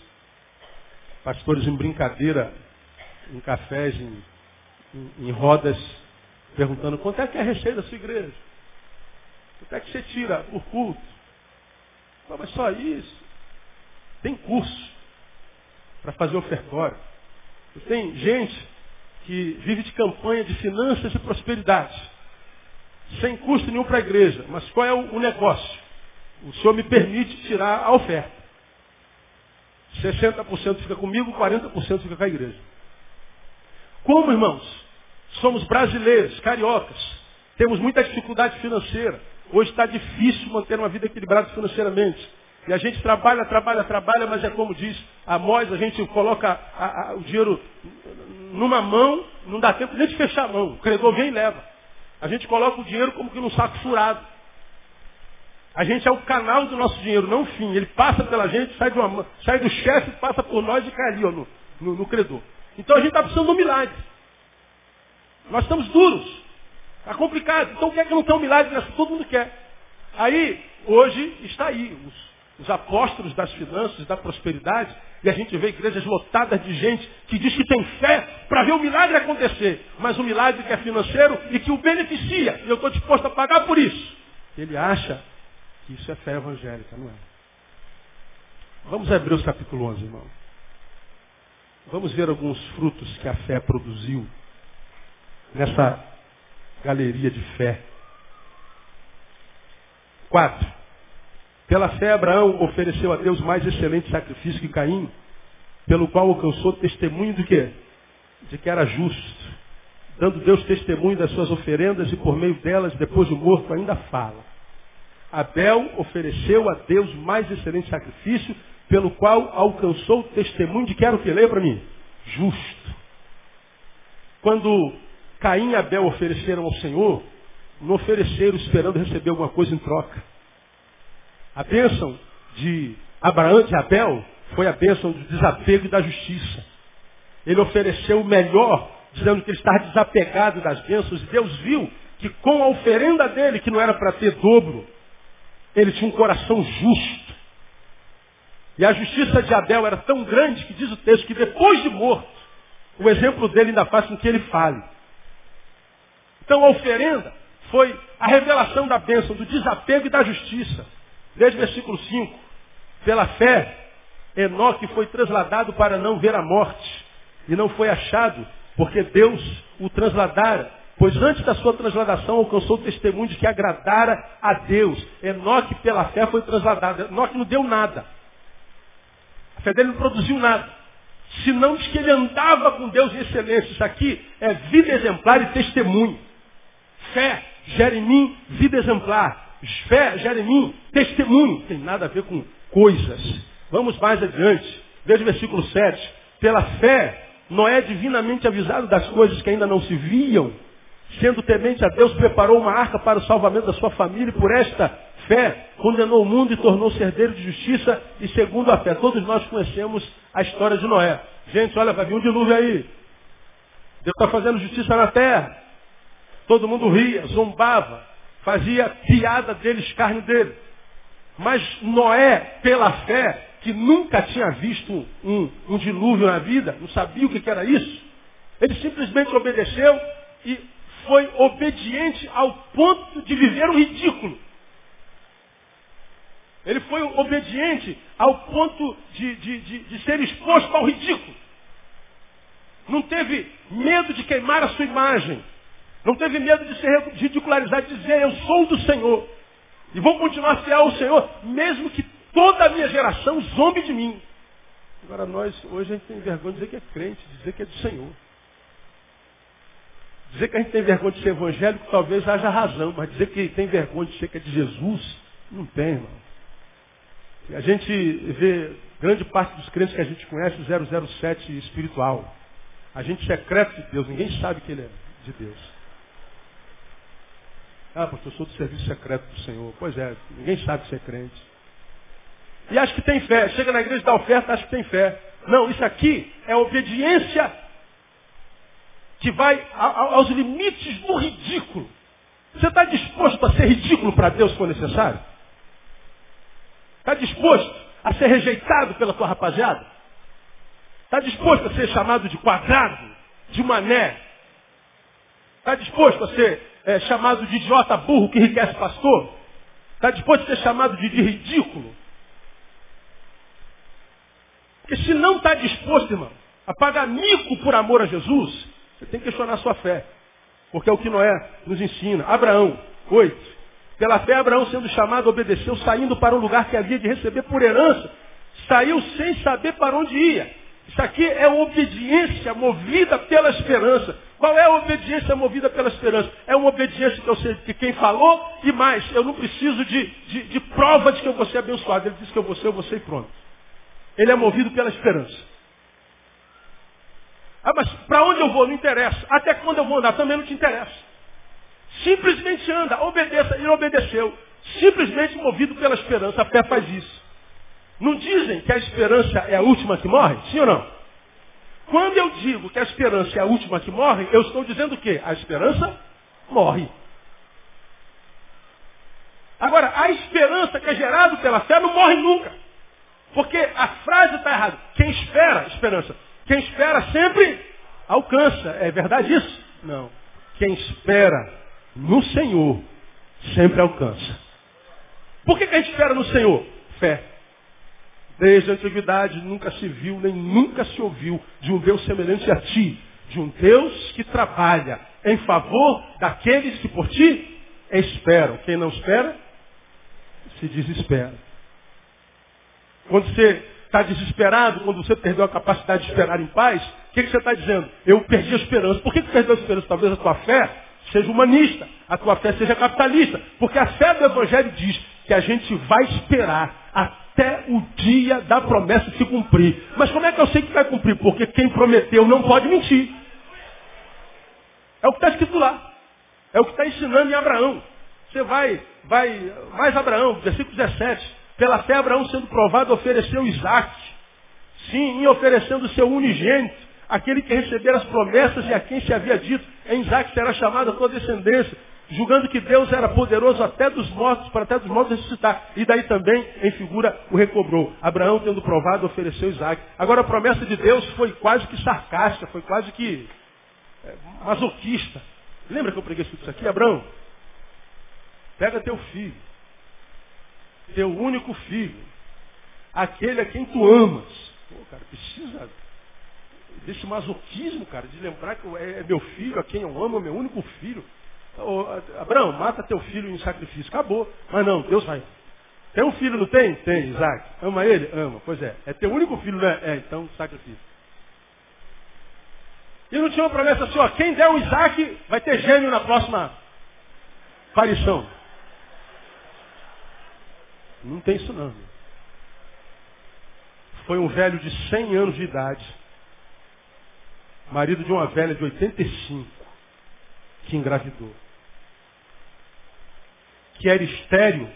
Speaker 1: pastores em brincadeira, em cafés, em, em, em rodas, perguntando quanto é que é recheio da sua igreja? Quanto é que você tira por culto? Pô, mas só isso. Tem curso para fazer ofertório. Tem gente que vive de campanha de finanças e prosperidade. Sem custo nenhum para a igreja. Mas qual é o, negócio? O Senhor me permite tirar a oferta. 60% fica comigo, 40% fica com a igreja. Como, irmãos? Somos brasileiros, cariocas. Temos muita dificuldade financeira. Hoje está difícil manter uma vida equilibrada financeiramente. E a gente trabalha, trabalha, trabalha, mas é como diz Amós, a gente coloca a, a, o dinheiro numa mão, não dá tempo nem de fechar a mão. O credor vem e leva. A gente coloca o dinheiro como que num saco furado. A gente é o canal do nosso dinheiro, não o fim. Ele passa pela gente, sai, uma, sai do chefe, passa por nós e cai ali ó, no, no, no credor. Então a gente está precisando de um milagre. Nós estamos duros. Está complicado. Então quer que não tenha um milagre nessa? Todo mundo quer. Aí, hoje, está aí os, os apóstolos das finanças, da prosperidade, e a gente vê igrejas lotadas de gente que diz que tem fé para ver o milagre acontecer. Mas o milagre que é financeiro e que o beneficia. E eu estou disposto a pagar por isso. Ele acha que isso é fé evangélica, não é? Vamos a Hebreus capítulo 11, irmão. Vamos ver alguns frutos que a fé produziu nessa galeria de fé. Quatro. Pela fé, Abraão ofereceu a Deus mais excelente sacrifício que Caim, pelo qual alcançou testemunho do quê? De que era justo. Dando Deus testemunho das suas oferendas e por meio delas, depois de morto, ainda fala. Abel ofereceu a Deus mais excelente sacrifício, pelo qual alcançou o testemunho de que era o que? Leia para mim. Justo. Quando Caim e Abel ofereceram ao Senhor, não ofereceram esperando receber alguma coisa em troca. A bênção de Abraão de Abel foi a bênção do desapego e da justiça. Ele ofereceu o melhor, dizendo que ele estava desapegado das bênçãos, e Deus viu que com a oferenda dele, que não era para ter dobro, ele tinha um coração justo. E a justiça de Abel era tão grande que diz o texto que depois de morto, o exemplo dele ainda faz com que ele fale. Então a oferenda foi a revelação da bênção, do desapego e da justiça. Veja o versículo 5. Pela fé, Enoque foi trasladado para não ver a morte. E não foi achado, porque Deus o trasladara. Pois antes da sua transladação alcançou o testemunho de que agradara a Deus. Enoque, pela fé, foi trasladado. Enoque não deu nada. A fé dele não produziu nada. Senão diz que ele andava com Deus em excelência. Isso aqui é vida exemplar e testemunho. Fé gera em mim vida exemplar. Fé gera em mim testemunho. Tem nada a ver com coisas. Vamos mais adiante. Veja o versículo 7. Pela fé, Noé, divinamente avisado das coisas que ainda não se viam, sendo temente a Deus, preparou uma arca para o salvamento da sua família e por esta fé condenou o mundo e tornou-se herdeiro de justiça e segundo a fé. Todos nós conhecemos a história de Noé. Gente, olha, vai vir um dilúvio aí. Deus está fazendo justiça na terra. Todo mundo ria, zombava, fazia piada dele, escárnio dele. Mas Noé, pela fé, que nunca tinha visto um, um dilúvio na vida, não sabia o que, que era isso, ele simplesmente obedeceu e foi obediente ao ponto de viver o ridículo. Ele foi obediente ao ponto de, de, de, de, ser exposto ao ridículo. Não teve medo de queimar a sua imagem. Não teve medo de ser ridicularizado, de dizer, eu sou do Senhor. E vou continuar fiel ao Senhor, mesmo que toda a minha geração zombe de mim. Agora nós, hoje a gente tem vergonha de dizer que é crente, de dizer que é do Senhor. Dizer que a gente tem vergonha de ser evangélico, talvez haja razão, mas dizer que tem vergonha de ser que é de Jesus, não tem, irmão. A gente vê grande parte dos crentes que a gente conhece, o 007 espiritual. A gente secreto de Deus, ninguém sabe que ele é de Deus. Ah, pastor, eu sou do serviço secreto do Senhor. Pois é, ninguém sabe ser crente. E acha que tem fé. Chega na igreja dá oferta, acha que tem fé. Não, isso aqui é obediência que vai aos limites do ridículo. Você está disposto a ser ridículo para Deus se for necessário? Está disposto a ser rejeitado pela tua rapaziada? Está disposto a ser chamado de quadrado, de mané? Está disposto a ser é, chamado de idiota burro que enriquece pastor? Está disposto a ser chamado de, de ridículo? Porque se não está disposto, irmão, a pagar mico por amor a Jesus, você tem que questionar a sua fé. Porque é o que Noé nos ensina. Abraão, 8. Pela fé, Abraão, sendo chamado, obedeceu, saindo para um lugar que havia de receber por herança. Saiu sem saber para onde ia. Isso aqui é obediência movida pela esperança. Qual é a obediência movida pela esperança? É uma obediência que eu sei de quem falou e mais, eu não preciso de, de, de prova de que eu vou ser abençoado. Ele disse que eu vou ser, eu vou ser e pronto. Ele é movido pela esperança. Ah, mas para onde eu vou? Não interessa. Até quando eu vou andar? Também não te interessa. Simplesmente anda, obedeça. Ele obedeceu. Simplesmente movido pela esperança. A fé faz isso. Não dizem que a esperança é a última que morre? Sim ou não? Quando eu digo que a esperança é a última que morre, eu estou dizendo o quê? A esperança morre. Agora, a esperança que é gerada pela fé não morre nunca. Porque a frase está errada. Quem espera, esperança. Quem espera sempre alcança. É verdade isso? Não. Quem espera no Senhor sempre alcança. Por que, que a gente espera no Senhor? Fé. Desde a antiguidade nunca se viu, nem nunca se ouviu de um Deus semelhante a ti, de um Deus que trabalha em favor daqueles que por ti esperam. Quem não espera, se desespera. Quando você está desesperado, quando você perdeu a capacidade de esperar em paz, o que, que você está dizendo? Eu perdi a esperança. Por que, que perdeu a esperança? Talvez a tua fé seja humanista, a tua fé seja capitalista. Porque a fé do Evangelho diz que a gente vai esperar até o dia da promessa se cumprir. Mas como é que eu sei que vai cumprir? Porque quem prometeu não pode mentir. É o que está escrito lá. É o que está ensinando em Abraão. Você vai, vai, mais Abraão, versículo 17. Pela fé, Abraão, sendo provado, ofereceu Isaac. Sim, em oferecendo o seu unigênito, aquele que recebera as promessas e a quem se havia dito, em Isaac será chamada a tua descendência, julgando que Deus era poderoso até dos mortos, para até dos mortos ressuscitar. E daí também, em figura, o recobrou. Abraão, tendo provado, ofereceu Isaac. Agora, a promessa de Deus foi quase que sarcástica, foi quase que é, masoquista. Lembra que eu preguei isso aqui? Abraão, pega teu filho teu único filho, aquele a quem tu amas. Pô, cara, precisa desse masoquismo, cara, de lembrar que é, é meu filho, a quem eu amo, é meu único filho. Ô, Abraão, mata teu filho em sacrifício. Acabou. Mas não, Deus vai. Tem um filho, não tem? Tem, Isaac. Ama ele? Ama. Pois é. É teu único filho, né? É, então sacrifício. E não tinha uma promessa assim, quem der o Isaac vai ter gêmeo na próxima aparição. Não tem isso não. Foi um velho de 100 anos de idade, marido de uma velha de 85, que engravidou. Que era estéreo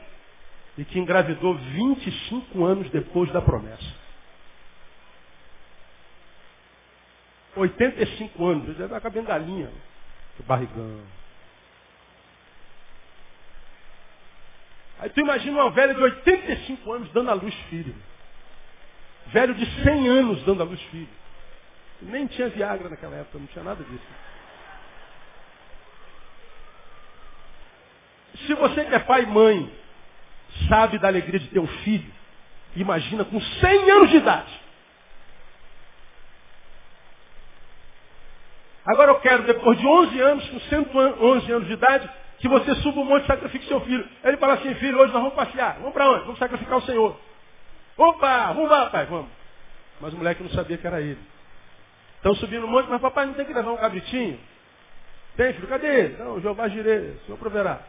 Speaker 1: e que engravidou 25 anos depois da promessa. 85 anos, já está com a bengalinha, barrigão. Aí tu imagina uma velha de 85 anos dando à luz filho. Velho de 100 anos dando à luz filho. Nem tinha Viagra naquela época, não tinha nada disso. Se você que é pai e mãe, sabe da alegria de ter um filho, imagina com 100 anos de idade. Agora eu quero, depois de 11 anos, com 111 anos de idade, que você suba o monte e sacrifique seu filho. Ele fala assim, filho, hoje nós vamos passear. Vamos para onde? Vamos sacrificar o Senhor. Opa, vamos lá, pai, vamos. Mas o moleque não sabia que era ele. Estão subindo o monte, mas papai não tem que levar um cabritinho? Tem, filho, cadê ele? Não, Jeová girei, o Senhor proverá.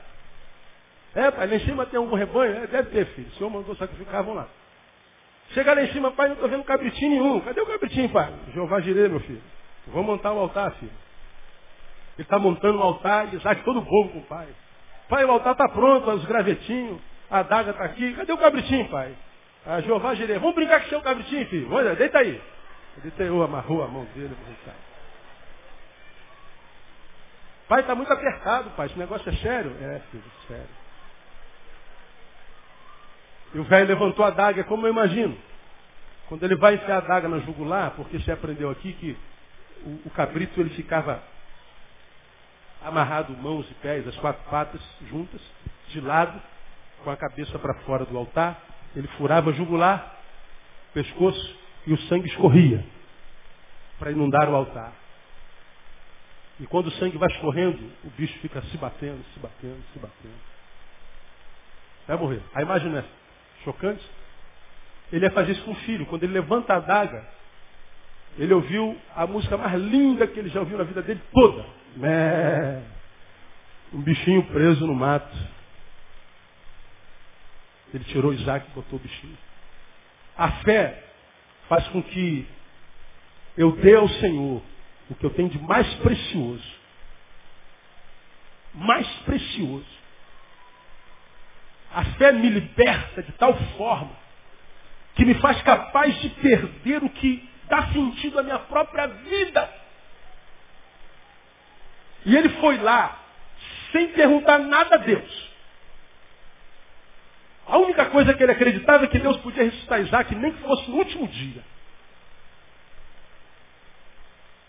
Speaker 1: É, pai, lá em cima tem algum rebanho? É, deve ter, filho. O Senhor mandou sacrificar, vamos lá. Chega lá em cima, pai, não estou vendo cabritinho nenhum. Cadê o cabritinho, pai? Jeová girei, meu filho. Vamos montar o altar, filho. Ele está montando um altar e Isaac todo bobo com o pai. Pai, o altar está pronto, os gravetinhos, a adaga está aqui. Cadê o cabritinho, pai? A ah, Jeová Jireh. Vamos brincar com o cabritinho, filho. Olha, deita aí. Ele eu amarrou a mão dele. Pai, está muito apertado, pai. Esse negócio é sério? É, filho, sério. E o velho levantou a daga, como eu imagino. Quando ele vai enfiar a daga na jugular, porque você aprendeu aqui que o, o cabrito ele ficava amarrado mãos e pés, as quatro patas juntas, de lado, com a cabeça para fora do altar. Ele furava jugular, pescoço e o sangue escorria para inundar o altar. E quando o sangue vai escorrendo, o bicho fica se batendo, se batendo, se batendo. Vai morrer. A imagem é chocante. Ele ia fazer isso com o filho. Quando ele levanta a adaga, ele ouviu a música mais linda que ele já ouviu na vida dele toda. Mé. Um bichinho preso no mato. Ele tirou Isaac e botou o bichinho. A fé faz com que eu dê ao Senhor o que eu tenho de mais precioso. Mais precioso. A fé me liberta de tal forma que me faz capaz de perder o que dá sentido à minha própria vida. E ele foi lá, sem perguntar nada a Deus. A única coisa que ele acreditava é que Deus podia ressuscitar Isaac, nem que fosse no último dia.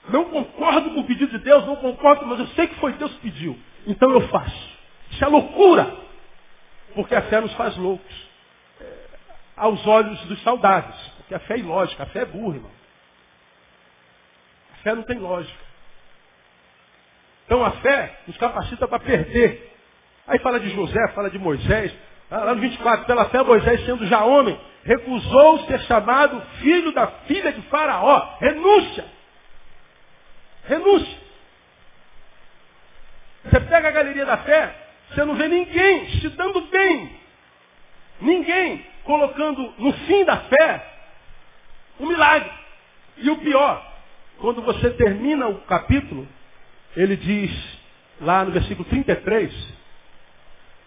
Speaker 1: Não concordo com o pedido de Deus, não concordo, mas eu sei que foi Deus que pediu. Então eu faço. Isso é loucura. Porque a fé nos faz loucos. É, aos olhos dos saudáveis. Porque a fé é ilógica, a fé é burra, irmão. A fé não tem lógica. Então a fé nos capacita para perder. Aí fala de José, fala de Moisés. Lá no 24, pela fé Moisés, sendo já homem, recusou ser chamado filho da filha de Faraó. Renúncia. Renúncia. Você pega a galeria da fé, você não vê ninguém se dando bem. Ninguém colocando no fim da fé um milagre. E o pior, quando você termina o capítulo, ele diz lá no versículo 33,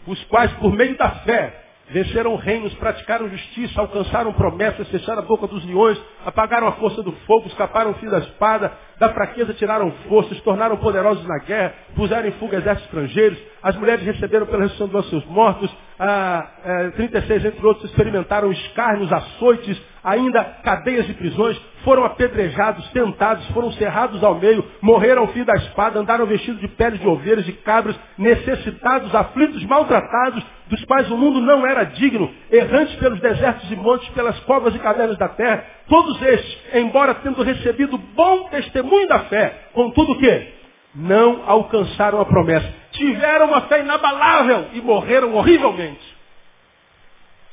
Speaker 1: os quais por meio da fé venceram reinos, praticaram justiça, alcançaram promessas, fecharam a boca dos leões, apagaram a força do fogo, escaparam o fio da espada, da fraqueza tiraram forças, tornaram poderosos na guerra, puseram em fuga exércitos estrangeiros, as mulheres receberam pela ressurreição dos seus mortos, ah, eh, 36 entre outros experimentaram escárnios, açoites, ainda cadeias de prisões, foram apedrejados, tentados, foram cerrados ao meio, morreram ao fio da espada, andaram vestidos de peles de ovelhas e cabras, necessitados, aflitos, maltratados, dos quais o mundo não era digno, errantes pelos desertos e montes, pelas covas e cavernas da terra, todos estes, embora tendo recebido bom testemunho da fé, contudo o quê? Não alcançaram a promessa. Tiveram uma fé inabalável e morreram horrivelmente.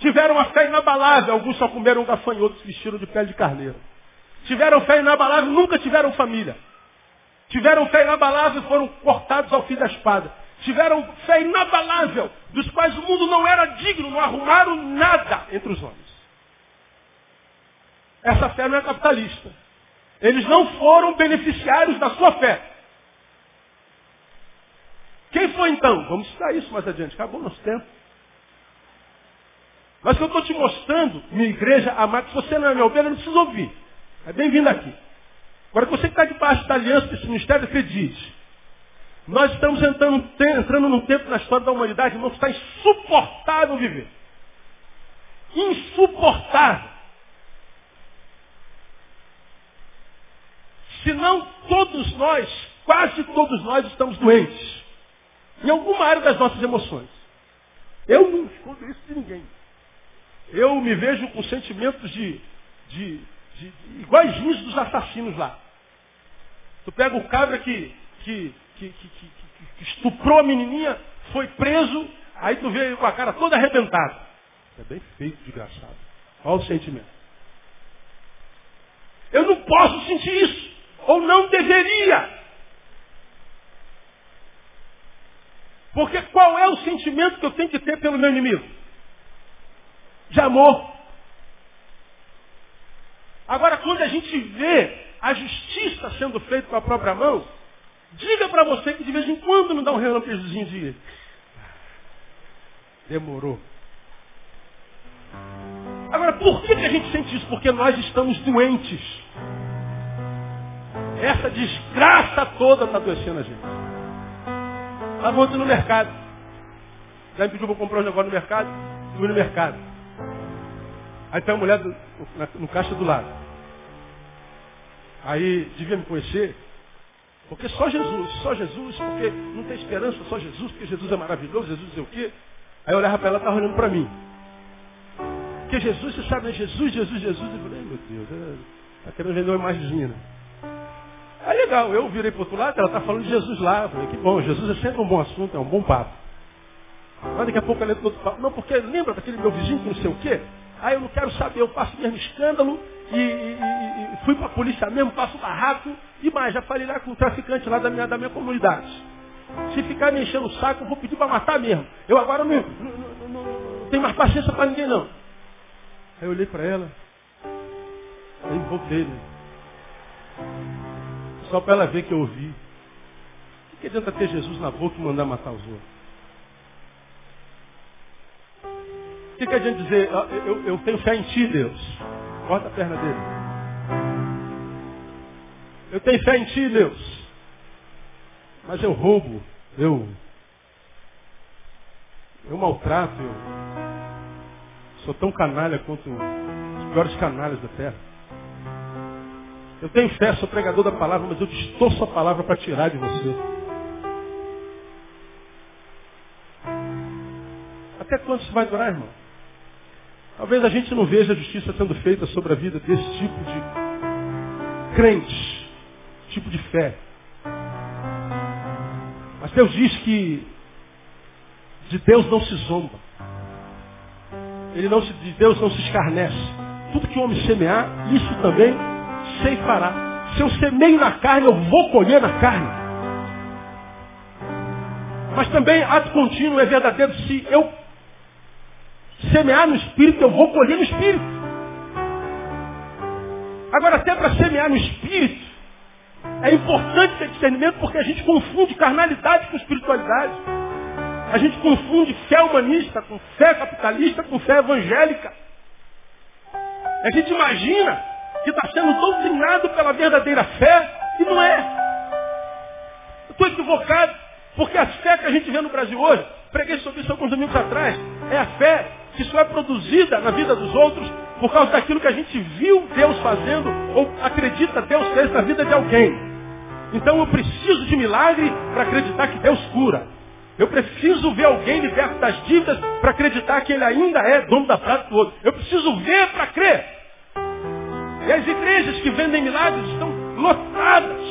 Speaker 1: Tiveram uma fé inabalável, alguns só comeram gafanhotos, vestiram de pele de carneiro. Tiveram fé inabalável, nunca tiveram família. Tiveram fé inabalável e foram cortados ao fim da espada. Tiveram fé inabalável, dos quais o mundo não era digno, não arrumaram nada entre os homens. Essa fé não é capitalista. Eles não foram beneficiários da sua fé. Quem foi então? Vamos estudar isso mais adiante. Acabou nosso tempo. Mas que eu estou te mostrando, minha igreja amada, se você não é minha ovelha, não precisa ouvir. É bem-vindo aqui. Agora, você que está debaixo da aliança desse ministério, você diz. Nós estamos entrando, entrando num tempo na história da humanidade, irmão, que está insuportável viver. Insuportável. Se não todos nós, quase todos nós estamos doentes. Em alguma área das nossas emoções. Eu não escondo isso de ninguém. Eu me vejo com sentimentos de, de, de, de dos assassinos lá. Tu pega o cabra que, que, que, que, estuprou a menininha, foi preso, aí tu vê com a cara toda arrebentada. É bem feito, desgraçado. Olha o sentimento. Eu não posso sentir isso. Ou não deveria. Porque qual é o sentimento que eu tenho que ter pelo meu inimigo? De amor. Agora, quando a gente vê a justiça sendo feita com a própria mão, diga para você que de vez em quando não dá um relâmpagozinho de. Demorou. Agora, por que, que a gente sente isso? Porque nós estamos doentes. Essa desgraça toda está adoecendo a gente. Estava ontem no mercado. Já me pediu para comprar um negócio no mercado. Fui no mercado. Aí tem uma mulher do, no, no caixa do lado. Aí devia me conhecer. Porque só Jesus, só Jesus, porque não tem esperança, só Jesus, porque Jesus é maravilhoso, Jesus é o quê? Aí eu olhava para ela, ela estava olhando para mim. Porque Jesus, você sabe, né? Jesus, Jesus, Jesus. Eu falei, meu Deus, está querendo vender uma imagenzinha. Né? É legal, eu virei para outro lado, ela está falando de Jesus lá. Eu falei, que bom, Jesus é sempre um bom assunto, é um bom papo. Mas daqui a pouco ela entra outro papo. Não, porque lembra daquele meu vizinho que não sei o quê? Aí eu não quero saber, eu faço mesmo escândalo e, e, e, e fui para a polícia mesmo, faço barraco e mais, já falei lá com o traficante lá da minha, da minha comunidade. Se ficar me enchendo o saco, eu vou pedir para matar mesmo. Eu agora não, não, não, não, tenho mais paciência para ninguém não. Aí eu olhei para ela, aí voltei. Né? Só para ela ver que eu ouvi. O que adianta ter Jesus na boca e mandar matar os outros? O que, que adianta dizer, eu, eu tenho fé em ti, Deus? Corta a perna dele. Eu tenho fé em ti, Deus. Mas eu roubo, eu, eu maltrato, eu sou tão canalha quanto os piores canalhas da terra. Eu tenho fé, sou pregador da palavra, mas eu distorço a palavra para tirar de você. Até quando isso vai durar, irmão? Talvez a gente não veja a justiça sendo feita sobre a vida desse tipo de crente, tipo de fé. Mas Deus diz que de Deus não se zomba. Ele não se, de Deus não se escarnece. Tudo que o homem semear, isso também fará. Se eu semeio na carne, eu vou colher na carne. Mas também ato contínuo é verdadeiro. Se eu semear no Espírito, eu vou colher no Espírito. Agora, até para semear no Espírito, é importante ter discernimento porque a gente confunde carnalidade com espiritualidade. A gente confunde fé humanista com fé capitalista com fé evangélica. A gente imagina que está sendo doutrinado pela verdadeira fé e não é. Estou equivocado, porque a fé que a gente vê no Brasil hoje, preguei sobre isso alguns domingos atrás, é a fé que só é produzida na vida dos outros por causa daquilo que a gente viu Deus fazendo ou acredita Deus fez na vida de alguém. Então eu preciso de milagre para acreditar que Deus cura. Eu preciso ver alguém liberto das dívidas para acreditar que ele ainda é dono da prata do outro. Eu preciso ver para crer. E as igrejas que vendem milagres estão lotadas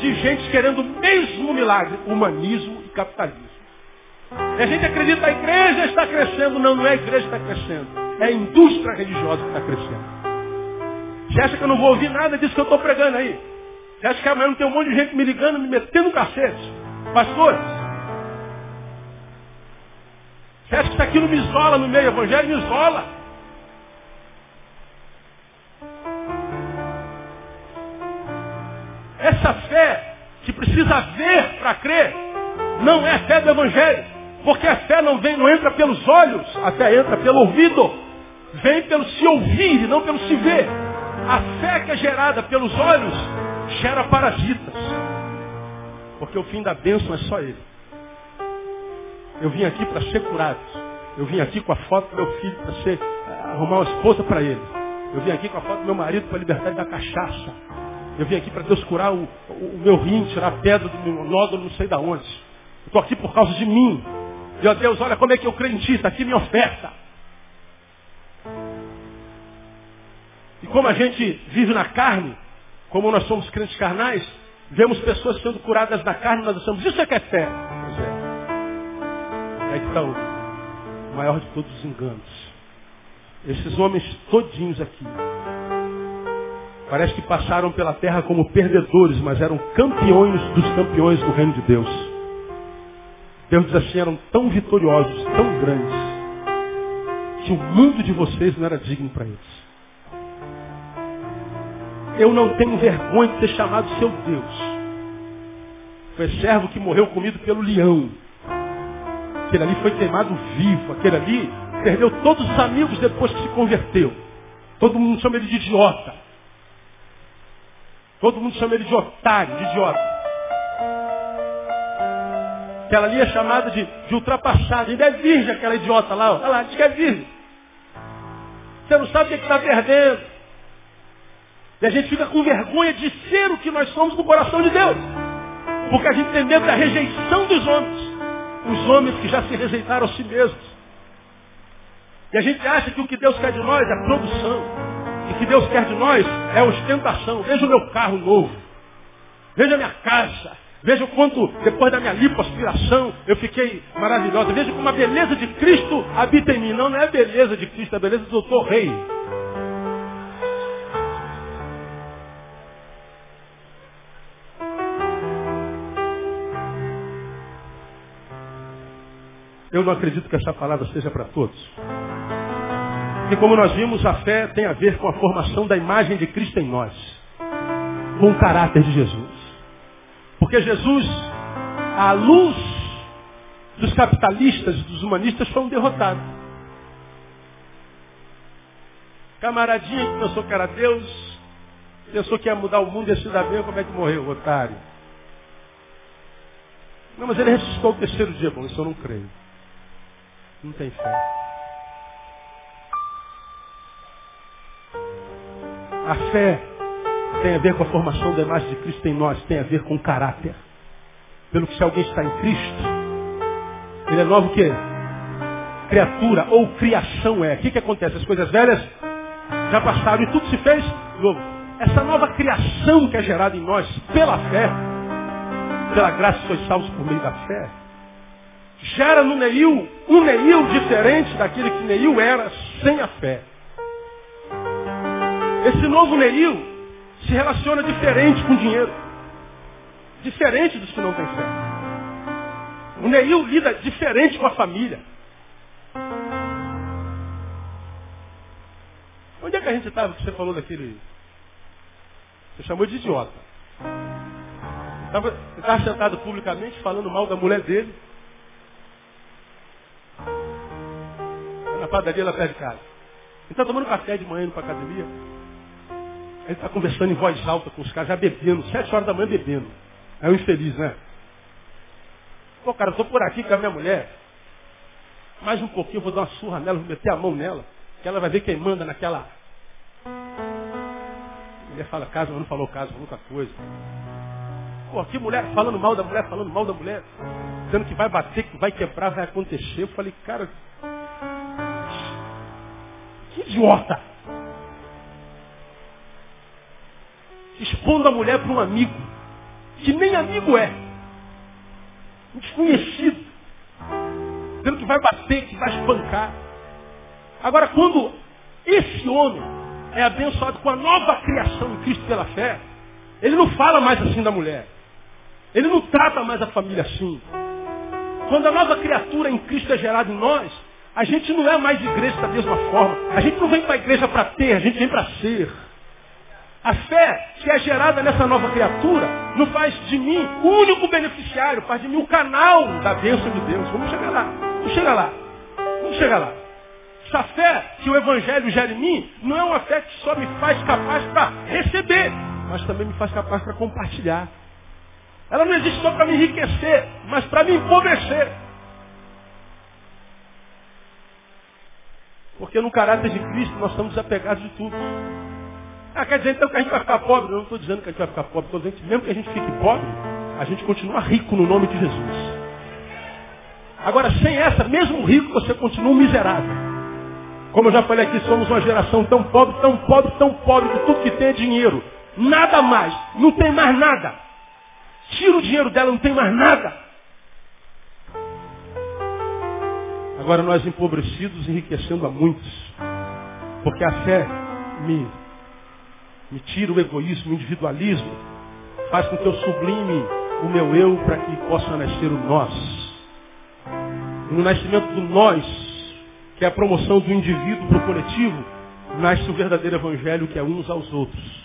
Speaker 1: de gente querendo o mesmo milagre, humanismo e capitalismo. E a gente acredita que a igreja está crescendo. Não, não é a igreja que está crescendo. É a indústria religiosa que está crescendo. Você acha que eu não vou ouvir nada disso que eu estou pregando aí? Você acha que amanhã não tem um monte de gente me ligando, me metendo cacete? Pastores, você acha que isso aqui não me isola no meio evangélico? Me isola. Essa fé que precisa ver para crer não é fé do evangelho. Porque a fé não vem, não entra pelos olhos, a fé entra pelo ouvido. Vem pelo se ouvir e não pelo se ver. A fé que é gerada pelos olhos gera parasitas. Porque o fim da bênção é só ele. Eu vim aqui para ser curado. Eu vim aqui com a foto do meu filho para ser arrumar uma esposa para ele. Eu vim aqui com a foto do meu marido para libertar ele da cachaça. Eu vim aqui para Deus curar o, o, meu rim, tirar a pedra do meu nódulo, não sei da onde. Estou aqui por causa de mim. E ó Deus, olha como é que eu creio em ti, está aqui minha oferta. E como a gente vive na carne, como nós somos crentes carnais, vemos pessoas sendo curadas da carne, nós achamos, isso é que é fé. Pois. É que está o maior de todos os enganos. Esses homens todinhos aqui. Parece que passaram pela terra como perdedores, mas eram campeões dos campeões do reino de Deus. Deus diz assim, eram tão vitoriosos, tão grandes, que o mundo de vocês não era digno para eles. Eu não tenho vergonha de ser chamado seu Deus. Foi servo que morreu comido pelo leão. Aquele ali foi queimado vivo. Aquele ali perdeu todos os amigos depois que se converteu. Todo mundo chama ele de idiota. Todo mundo chama ele de otário, de idiota. Aquela ali é chamada de, de ultrapassada. Ainda é virgem aquela idiota lá. Olha lá, diz que é virgem. Você não sabe o que está perdendo. E a gente fica com vergonha de ser o que nós somos no coração de Deus. Porque a gente tem medo da rejeição dos homens os homens que já se rejeitaram a si mesmos. E a gente acha que o que Deus quer de nós é produção. E que Deus quer de nós é ostentação. Veja o meu carro novo. Veja a minha casa. Veja o quanto, depois da minha lipoaspiração, eu fiquei maravilhosa. Veja como a beleza de Cristo habita em mim. Não, não é a beleza de Cristo, é a beleza do doutor Rei. Eu não acredito que essa palavra seja para todos. E como nós vimos, a fé tem a ver com a formação da imagem de Cristo em nós. Com o caráter de Jesus. Porque Jesus, à luz dos capitalistas e dos humanistas, foi um derrotado. Camaradinha que pensou que era Deus, pensou que ia mudar o mundo e ia se dar bem, como é que morreu, otário? Não, mas ele ressuscitou o terceiro dia. Bom, isso eu não creio não tem fé. A fé tem a ver com a formação da imagem de Cristo em nós, tem a ver com caráter. Pelo que se alguém está em Cristo, ele é novo que criatura ou criação é. O que, que acontece? As coisas velhas já passaram e tudo se fez novo. Essa nova criação que é gerada em nós pela fé pela graça sois salvos por meio da fé, gera no Neil um Neil diferente daquele que Neil era sem a fé. Esse novo Neil se relaciona diferente com dinheiro. Diferente dos que não têm fé. O Neil lida diferente com a família. Onde é que a gente estava que você falou daquele. Você chamou de idiota. Ele estava sentado publicamente falando mal da mulher dele. Na padaria lá perto de casa. Ele está tomando café de manhã indo para academia. Ele está conversando em voz alta com os caras, já bebendo, sete horas da manhã bebendo. É um infeliz, né? Pô, cara, eu tô por aqui com a minha mulher. Mais um pouquinho, eu vou dar uma surra nela, vou meter a mão nela, que ela vai ver quem manda naquela. Ele fala caso, mas não falou caso, falou outra coisa. Pô, que mulher falando mal da mulher, falando mal da mulher, dizendo que vai bater, que vai quebrar, vai acontecer. Eu falei, cara, que idiota! Expondo a mulher para um amigo, que nem amigo é um desconhecido, dizendo que vai bater, que vai espancar. Agora, quando esse homem é abençoado com a nova criação em Cristo pela fé, ele não fala mais assim da mulher. Ele não trata mais a família assim. Quando a nova criatura em Cristo é gerada em nós, a gente não é mais igreja da mesma forma. A gente não vem para a igreja para ter, a gente vem para ser. A fé que é gerada nessa nova criatura não faz de mim o único beneficiário, faz de mim o canal da bênção de Deus. Vamos chegar lá. Vamos chegar lá. Vamos chegar lá. Essa fé que o Evangelho gera em mim não é uma fé que só me faz capaz para receber, mas também me faz capaz para compartilhar. Ela não existe só para me enriquecer, mas para me empobrecer. Porque no caráter de Cristo nós estamos desapegados de tudo. Ah, quer dizer então que a gente vai ficar pobre? Eu não estou dizendo que a gente vai ficar pobre, estou dizendo que mesmo que a gente fique pobre, a gente continua rico no nome de Jesus. Agora, sem essa, mesmo rico, você continua miserável. Como eu já falei aqui, somos uma geração tão pobre, tão pobre, tão pobre, que tudo que tem é dinheiro. Nada mais. Não tem mais nada. Tira o dinheiro dela, não tem mais nada. Agora nós empobrecidos, enriquecendo a muitos. Porque a fé me me tira o egoísmo, o individualismo, faz com que eu sublime o meu eu para que possa nascer o nós. E no nascimento do nós, que é a promoção do indivíduo para o coletivo, nasce o verdadeiro evangelho que é uns aos outros.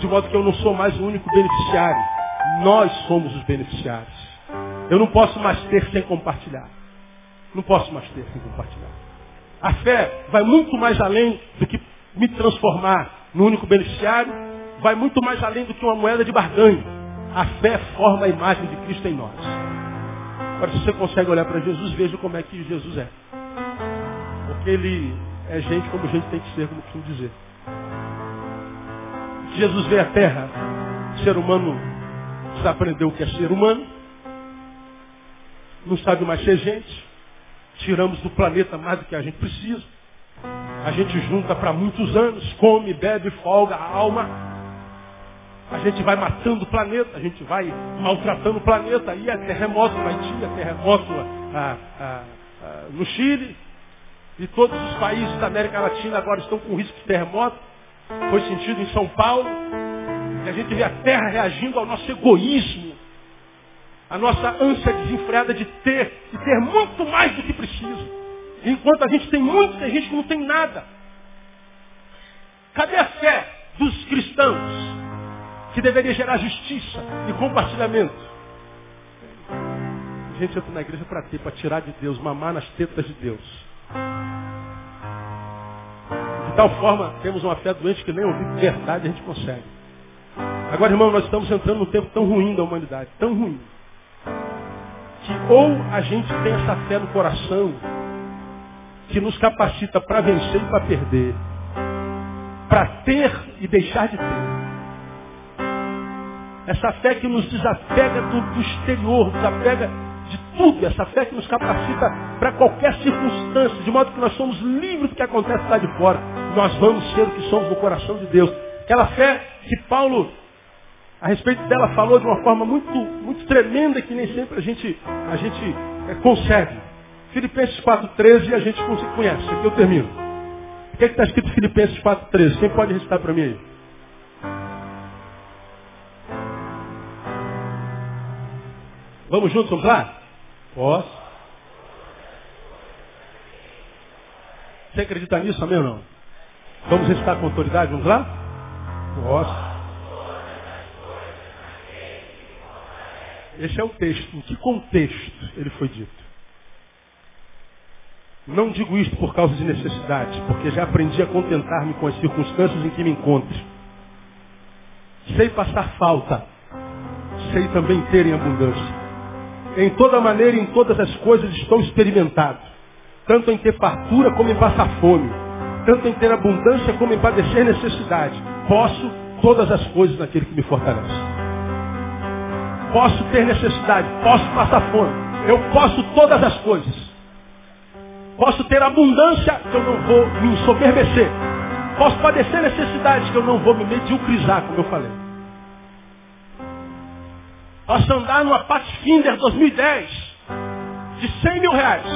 Speaker 1: De modo que eu não sou mais o único beneficiário, nós somos os beneficiários. Eu não posso mais ter sem compartilhar. Não posso mais ter sem compartilhar. A fé vai muito mais além do que me transformar no único beneficiário, vai muito mais além do que uma moeda de barganha. A fé forma a imagem de Cristo em nós. Agora, se você consegue olhar para Jesus, veja como é que Jesus é. Porque ele é gente como gente tem que ser, como costumo dizer. Jesus veio à terra, ser humano desaprendeu o que é ser humano, não sabe mais ser gente, tiramos do planeta mais do que a gente precisa. A gente junta para muitos anos, come, bebe, folga a alma. A gente vai matando o planeta, a gente vai maltratando o planeta. Aí é terremoto no Haiti, é terremoto ah, ah, ah, no Chile. E todos os países da América Latina agora estão com risco de terremoto. Foi sentido em São Paulo. E a gente vê a terra reagindo ao nosso egoísmo. A nossa ânsia desenfreada de ter, de ter muito mais do que precisa. Enquanto a gente tem muito, tem gente que não tem nada. Cadê a fé dos cristãos? Que deveria gerar justiça e compartilhamento. A gente entra na igreja para ter, para tirar de Deus, mamar nas tetas de Deus. De tal forma, temos uma fé doente que nem ouvir verdade a gente consegue. Agora, irmão, nós estamos entrando num tempo tão ruim da humanidade, tão ruim, que ou a gente tem essa fé no coração que nos capacita para vencer e para perder. Para ter e deixar de ter. Essa fé que nos desapega do, do exterior, desapega de tudo. Essa fé que nos capacita para qualquer circunstância, de modo que nós somos livres do que acontece lá de fora. Nós vamos ser o que somos no coração de Deus. Aquela fé que Paulo a respeito dela falou de uma forma muito, muito tremenda que nem sempre a gente, a gente é, consegue. Filipenses 4,13 a gente conhece. Aqui eu termino. O que é está escrito em Filipenses 4,13? Quem pode recitar para mim aí? Vamos juntos, vamos lá? Posso. Você acredita nisso, amém ou não? Vamos recitar com autoridade, vamos lá? Posso. Esse é o texto. Em que contexto ele foi dito? Não digo isto por causa de necessidade, porque já aprendi a contentar-me com as circunstâncias em que me encontro. Sei passar falta, sei também ter em abundância. Em toda maneira e em todas as coisas estou experimentado, tanto em ter fartura como em passar fome, tanto em ter abundância como em padecer necessidade. Posso todas as coisas naquele que me fortalece. Posso ter necessidade, posso passar fome, eu posso todas as coisas Posso ter abundância que eu não vou me ensoberbecer. Posso padecer necessidades que eu não vou me mediocrizar, como eu falei. Posso andar numa Pathfinder 2010 de 100 mil reais.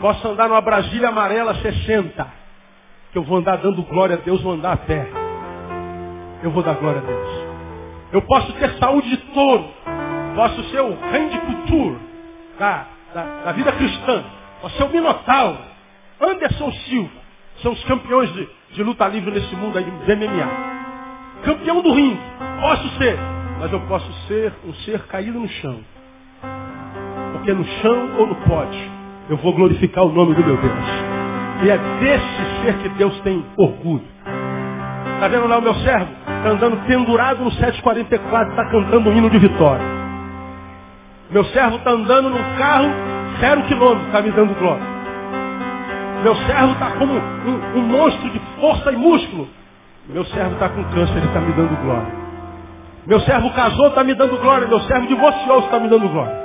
Speaker 1: Posso andar numa Brasília amarela 60. Que eu vou andar dando glória a Deus, vou andar a pé. Eu vou dar glória a Deus. Eu posso ter saúde de touro. Posso ser o Randy Couture da, da, da vida cristã. O seu Minotauro, Anderson Silva, são os campeões de, de luta livre nesse mundo aí de MMA. Campeão do ringue, posso ser, mas eu posso ser um ser caído no chão. Porque no chão ou no pote, eu vou glorificar o nome do meu Deus. E é desse ser que Deus tem orgulho. Está vendo lá o meu servo? Está andando pendurado no 744, está cantando um hino de vitória. Meu servo está andando num carro zero me dando glória. Meu servo está como um, um, monstro de força e músculo. Meu servo está com câncer, ele está me dando glória. Meu servo casou, está me dando glória. Meu servo divorciou, está me dando glória.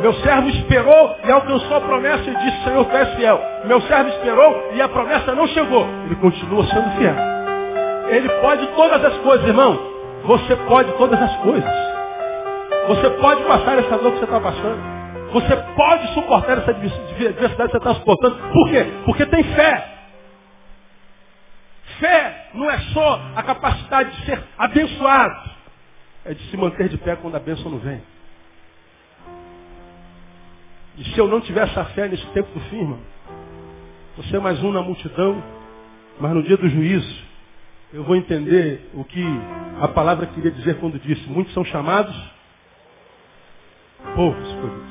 Speaker 1: Meu servo esperou e alcançou a promessa e disse, Senhor, tu és fiel. Meu servo esperou e a promessa não chegou. Ele continua sendo fiel. Ele pode todas as coisas, irmão. Você pode todas as coisas. Você pode passar essa dor que você está passando. Você pode suportar essa adversidade que você está suportando. Por quê? Porque tem fé. Fé não é só a capacidade de ser abençoado. É de se manter de pé quando a bênção não vem. E se eu não tiver essa fé nesse tempo do fim, irmão, você é mais um na multidão, mas no dia do juízo, eu vou entender o que a palavra queria dizer quando disse, muitos são chamados, poucos escolhidos.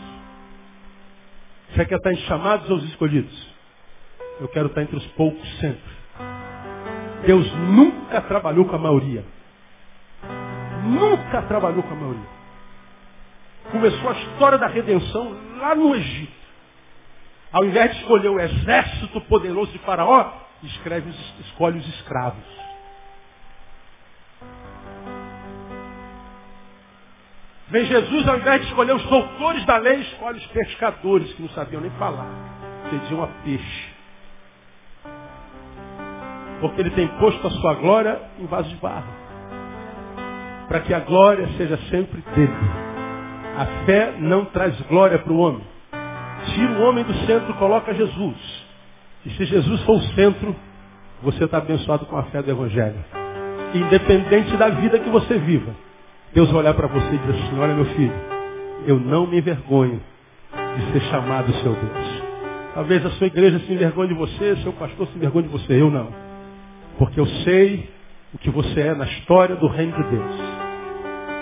Speaker 1: Você quer estar em chamados aos escolhidos? Eu quero estar entre os poucos sempre. Deus nunca trabalhou com a maioria. Nunca trabalhou com a maioria. Começou a história da redenção lá no Egito. Ao invés de escolher o exército poderoso de Faraó, escreve, escolhe os escravos. Vem Jesus, ao invés de escolher os doutores da lei, escolhe os pescadores que não sabiam nem falar. Pediam a peixe. Porque ele tem posto a sua glória em vaso de barro. Para que a glória seja sempre dele. A fé não traz glória para o homem. Tira o homem do centro, coloca Jesus. E se Jesus for o centro, você está abençoado com a fé do Evangelho. Independente da vida que você viva. Deus vai olhar para você e dizer assim, olha meu filho, eu não me envergonho de ser chamado seu Deus. Talvez a sua igreja se envergonhe de você, seu pastor se envergonhe de você, eu não. Porque eu sei o que você é na história do reino de Deus.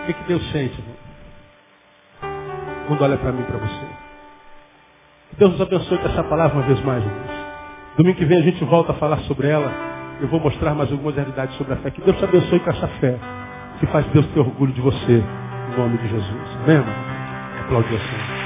Speaker 1: O que, que Deus sente? Irmão? Quando olha para mim para você. Que Deus nos abençoe com essa palavra uma vez mais, irmãos. Domingo que vem a gente volta a falar sobre ela. Eu vou mostrar mais algumas realidades sobre a fé. Que Deus te abençoe com essa fé que faz Deus ter orgulho de você, em nome de Jesus. Amém? Aplaudir assim.